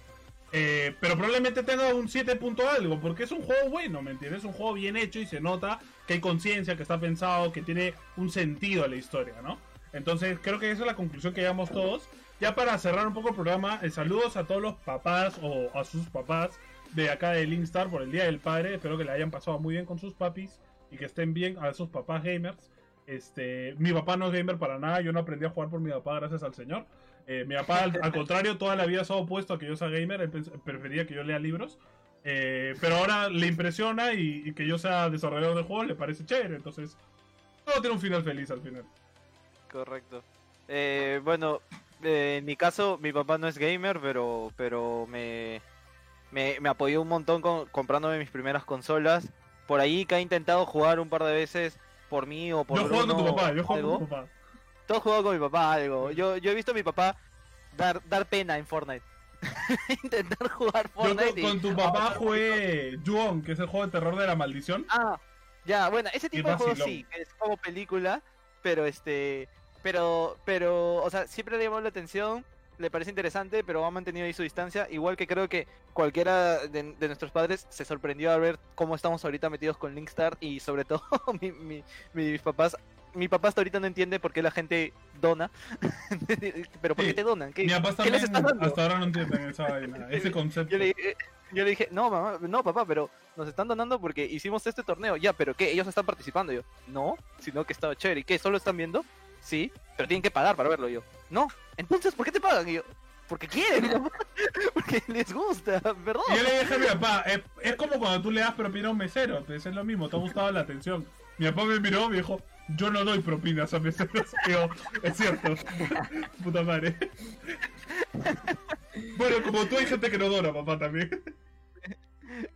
Eh, pero probablemente tenga un 7 punto algo, porque es un juego bueno, ¿me entiendes? Es un juego bien hecho y se nota que hay conciencia, que está pensado, que tiene un sentido a la historia, ¿no? Entonces creo que esa es la conclusión que llegamos todos. Ya para cerrar un poco el programa, eh, saludos a todos los papás o a sus papás de acá de Linkstar por el Día del Padre. Espero que le hayan pasado muy bien con sus papis y que estén bien a sus papás gamers. Este, mi papá no es gamer para nada, yo no aprendí a jugar por mi papá gracias al señor. Eh, mi papá, al, al contrario, toda la vida se ha opuesto a que yo sea gamer, él prefería que yo lea libros. Eh, pero ahora le impresiona y, y que yo sea desarrollador de juegos le parece chévere. Entonces, todo tiene un final feliz al final. Correcto. Eh, bueno, en mi caso, mi papá no es gamer, pero, pero me, me, me apoyó un montón con, comprándome mis primeras consolas. Por ahí que ha intentado jugar un par de veces por mí o por yo juego con tu papá, yo juego con tu papá. Todo jugado con mi papá algo. Yo, yo he visto a mi papá dar, dar pena en Fortnite. Intentar jugar Yo Fortnite. con, y- con tu papá jugué Juon, que es el juego de terror de la maldición. Ah, ya, bueno, ese tipo de juegos sí, que es como película, pero este, pero, pero, o sea, siempre le llamó la atención, le parece interesante, pero ha mantenido ahí su distancia, igual que creo que cualquiera de, de nuestros padres se sorprendió a ver cómo estamos ahorita metidos con Linkstar y sobre todo mi- mi- mis papás, mi papá hasta ahorita no entiende por qué la gente dona, pero ¿por qué te donan? ¿Qué, Mi papá ¿qué les estás dando? hasta ahora no entienden esa vaina, ese concepto. Yo le, dije- yo le dije, no, mamá, no, papá, pero nos están donando porque hicimos este torneo. Ya, pero ¿qué? ¿Ellos están participando? Yo, no, sino que estaba chévere. ¿Y qué? ¿Solo están viendo? Sí, pero tienen que pagar para verlo. Yo, no. Entonces, ¿por qué te pagan? Y yo, porque quieren, porque les gusta, ¿verdad? Y yo le dije a mi papá, es, es como cuando tú le das propina a un mesero, entonces es lo mismo, te ha gustado la atención. Mi papá me miró me dijo, yo no doy propinas a meseros. Y yo, es cierto, puta madre. Bueno, como tú hay gente que no dona, papá, también.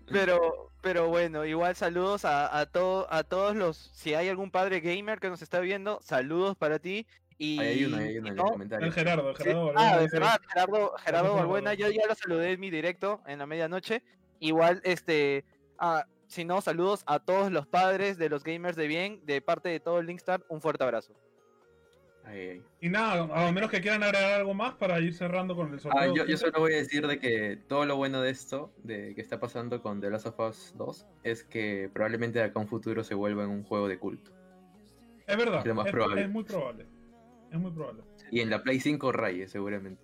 Pero, pero bueno, igual saludos a, a, todo, a todos los. Si hay algún padre gamer que nos está viendo, saludos para ti. Y Ahí hay uno, hay en no, los El comentarios. Gerardo, Sí, Gerardo. Ah, de Gerardo, Gerardo Gerardo. Balbuena, yo ya lo saludé en mi directo en la medianoche. Igual, este, ah, si no, saludos a todos los padres de los gamers de bien, de parte de todo el Linkstar, un fuerte abrazo. Ahí, ahí. Y nada, a menos que quieran agregar algo más para ir cerrando con el sorteo. Ah, yo, yo solo voy a decir de que todo lo bueno de esto, de que está pasando con The Last of Us 2, es que probablemente de acá a un futuro se vuelva en un juego de culto. Es verdad, es lo más es, probable. es muy probable. Es muy probable. Y en la Play 5 raye, seguramente.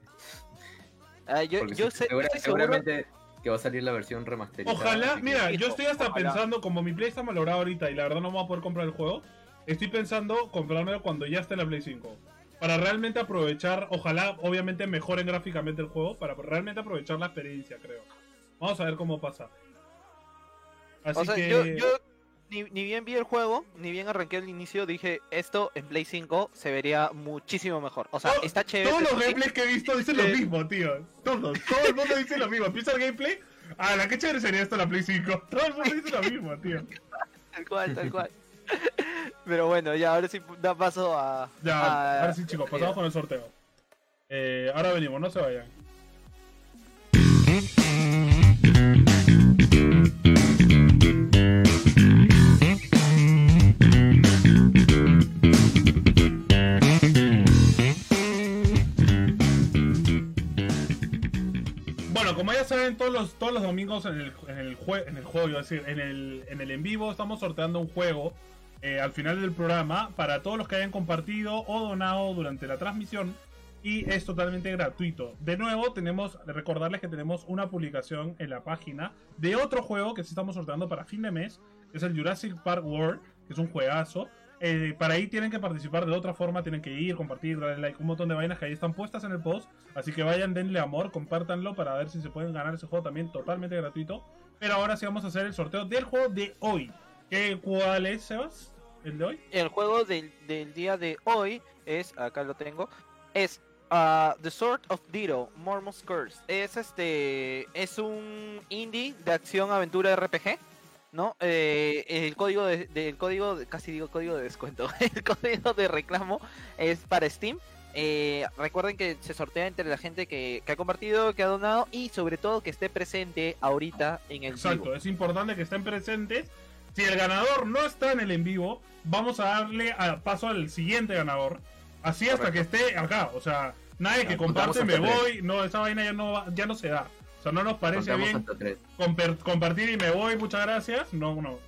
Ah, yo, yo se- seguro- seguramente que va a salir la versión remasterizada. Ojalá, mira, yo estoy hasta ojalá. pensando, como mi Play está malogrado ahorita y la verdad no me voy a poder comprar el juego, estoy pensando comprármelo cuando ya esté en la Play 5. Para realmente aprovechar, ojalá obviamente mejoren gráficamente el juego, para realmente aprovechar la experiencia, creo. Vamos a ver cómo pasa. Así o sea, que... yo, yo ni, ni bien vi el juego, ni bien arranqué al inicio, dije, esto en Play 5 se vería muchísimo mejor. O sea, está chévere. Todos los gameplays que he visto dicen lo Sí. mismo, tío. Todos, todo el mundo dice lo mismo. Empieza el gameplay. Ah, la que chévere sería esto en la Play 5. Todo el mundo dice lo mismo, tío. Tal cual, tal cual. Pero bueno, ya ahora sí da paso a. Ya, a- ahora sí, chicos, pasamos con el sorteo. Eh, ahora venimos, no se vayan. Todos los, todos los domingos en el, en el, en el juego, iba decir, en el, en el en vivo estamos sorteando un juego eh, al final del programa para todos los que hayan compartido o donado durante la transmisión y es totalmente gratuito. De nuevo, tenemos, recordarles que tenemos una publicación en la página de otro juego que sí estamos sorteando para fin de mes, es el Jurassic Park World, que es un juegazo. Eh, para ahí tienen que participar de otra forma, tienen que ir, compartir, darle like, un montón de vainas que ahí están puestas en el post. Así que vayan, denle amor, compártanlo para ver si se pueden ganar ese juego también totalmente gratuito. Pero ahora sí vamos a hacer el sorteo del juego de hoy. ¿Qué, ¿Cuál es, Sebas? ¿El de hoy? El juego del, del día de hoy es, acá lo tengo, es ah, The Sword of Dito, Mormon's Curse. Es este, es un indie de acción aventura RPG, ¿no? Eh, el código de, del código, casi digo código de descuento, el código de reclamo es para Steam. Eh, recuerden que se sortea entre la gente que, que ha compartido, que ha donado y sobre todo que esté presente ahorita en el Exacto, vivo. es importante que estén presentes. Si el ganador no está en el en vivo, vamos a darle a- paso al siguiente ganador. Así hasta que esté acá. O sea, nadie que comparte me voy. No, esa vaina ya no, ya no se da. Sea, no nos parece Contamos bien hasta tres. comper- compartir y me voy, muchas gracias. No, no.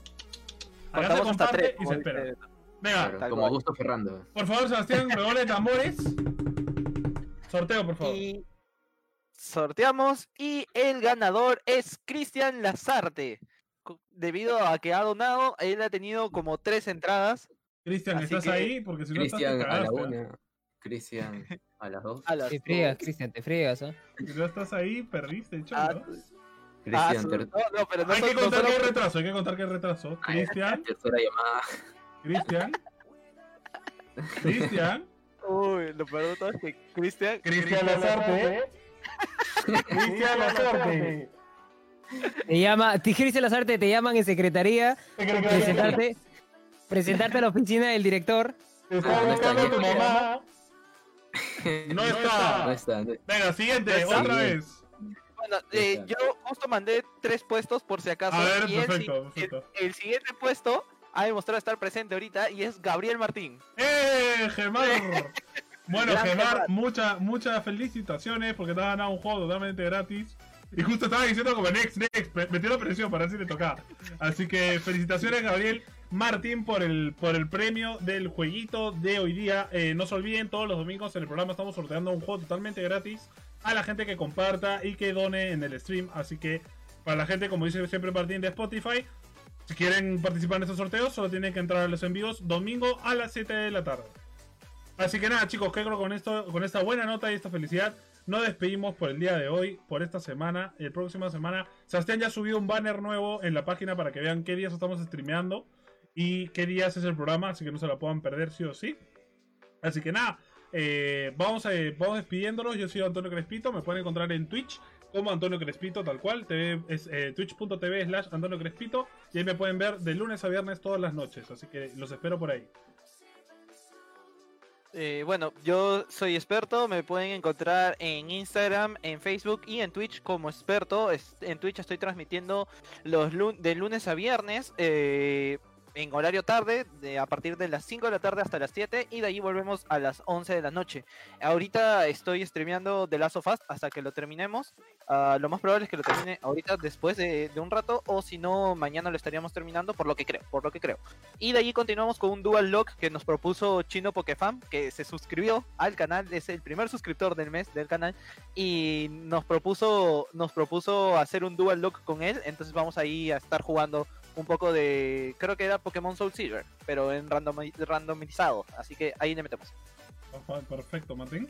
Acá se Contamos hasta comparte tres, y se espera. Venga, Claro, como. Augusto Ferrando. por favor, Sebastián, redoble de tambores. Sorteo, por favor. Y sorteamos y el ganador es Cristian Lazarte. Debido a que ha donado, él ha tenido como tres entradas Cristian, ¿estás que- ahí? Porque si no estás, a la una. Cristian a las dos. a las Te friegas, dos. Cristian, te friegas, ¿ah? Si no estás ahí, perdiste, Ah, cholo. ah, Cristian, ter- no, no, pero no Hay que contar que hay retraso, hay que contar que hay retraso. Cristian, tercera llamada. Cristian. Cristian. Uy, lo peor de todo es que Cristian. Cristian Lazarte. Cristian Lazarte. Te llama, Cristian Lazarte, te llaman en secretaría, presentarte, presentarte a la oficina del director. Te está buscando tu mamá. No No está. Venga, siguiente, ¿No está? otra vez. Bueno, eh, yo justo mandé tres puestos por si acaso. A ver, y el, perfecto, perfecto. el- el siguiente puesto ha demostrado estar presente ahorita y es Gabriel Martín. ¡Eh, Gemar! Bueno, Gran Gemar, muchas muchas felicitaciones porque te has ganado un juego totalmente gratis. Y justo estaba diciendo como next, next, me- metió la presión para ver si le tocaba. Así que felicitaciones, Gabriel Martín, por el, por el premio del jueguito de hoy día. Eh, no se olviden, todos los domingos en el programa estamos sorteando un juego totalmente gratis a la gente que comparta y que done en el stream. Así que para la gente, como dice siempre Martín de Spotify, si quieren participar en estos sorteos, solo tienen que entrar a los envíos domingo a las 7 de la tarde. Así que nada, chicos, que creo con esto, con esta buena nota y esta felicidad, nos despedimos por el día de hoy, por esta semana. El próxima semana, Sebastián ya ha subido un banner nuevo en la página para que vean qué días estamos streameando y qué días es el programa, así que no se la puedan perder sí o sí. Así que nada, eh, vamos, a, vamos despidiéndonos. Yo soy Antonio Crespito, me pueden encontrar en Twitch como Antonio Crespito, tal cual. Eh, twitch.tv slash Antonio Crespito. Y ahí me pueden ver de lunes a viernes todas las noches. Así que los espero por ahí. Eh, bueno, yo soy experto, me pueden encontrar en Instagram, en Facebook y en Twitch como experto. En Twitch estoy transmitiendo los de lunes a viernes eh, en horario tarde, de, a partir de las 5 de la tarde hasta las 7 y de ahí volvemos a las 11 de la noche. Ahorita estoy streameando The Last of Us hasta que lo terminemos. Ah, lo más probable es que lo termine ahorita después de, un rato o si no mañana lo estaríamos terminando por lo que creo, por lo que creo. Y de allí continuamos con un dual lock que nos propuso Chino Pokefam, que se suscribió al canal, es el primer suscriptor del mes del canal y nos propuso nos propuso hacer un dual lock con él, entonces vamos ahí a estar jugando un poco de creo que era Pokémon Soul Silver, pero en randomi- randomizado, así que ahí le metemos. Perfecto, Martín.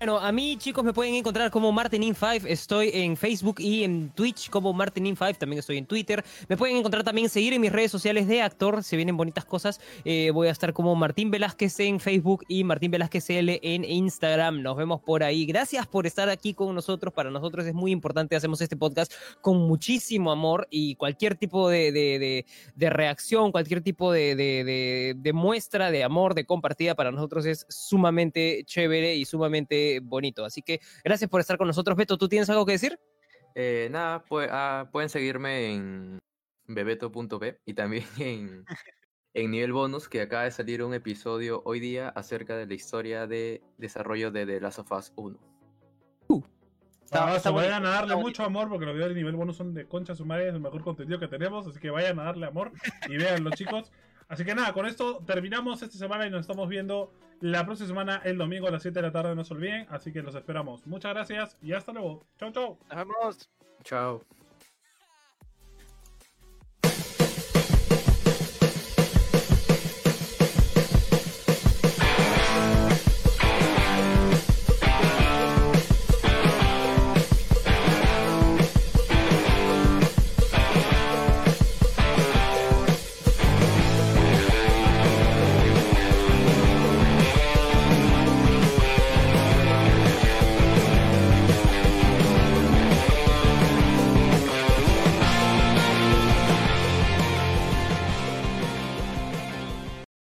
Bueno, a mí, chicos, me pueden encontrar como Martinin5. Estoy en Facebook y en Twitch como Martinin5. También estoy en Twitter. Me pueden encontrar también, seguir en mis redes sociales de actor. Se vienen bonitas cosas. Eh, voy a estar como Martín Velázquez en Facebook y Martín Velázquez L en Instagram. Nos vemos por ahí. Gracias por estar aquí con nosotros. Para nosotros es muy importante. Hacemos este podcast con muchísimo amor y cualquier tipo de, de, de, de reacción, cualquier tipo de, muestra de amor, de compartida, para nosotros es sumamente chévere y sumamente bonito. Así que gracias por estar con nosotros. Beto, ¿tú tienes algo que decir? Eh, nada, pues, ah, pueden seguirme en bebeto.p y también en, en nivel bonus, que acaba de salir un episodio hoy día acerca de la historia de desarrollo de The Last of Us 1. Está- Ah, está so, vayan bonito, a darle mucho amor porque los videos de nivel bonus son de concha su madre, es el mejor contenido que tenemos, así que vayan a darle amor y véanlo chicos. Así que nada, con esto terminamos esta semana y nos estamos viendo la próxima semana el domingo a las 7 de la tarde, no se olviden, así que los esperamos. Muchas gracias y hasta luego. Chau chau. Nos. Chao.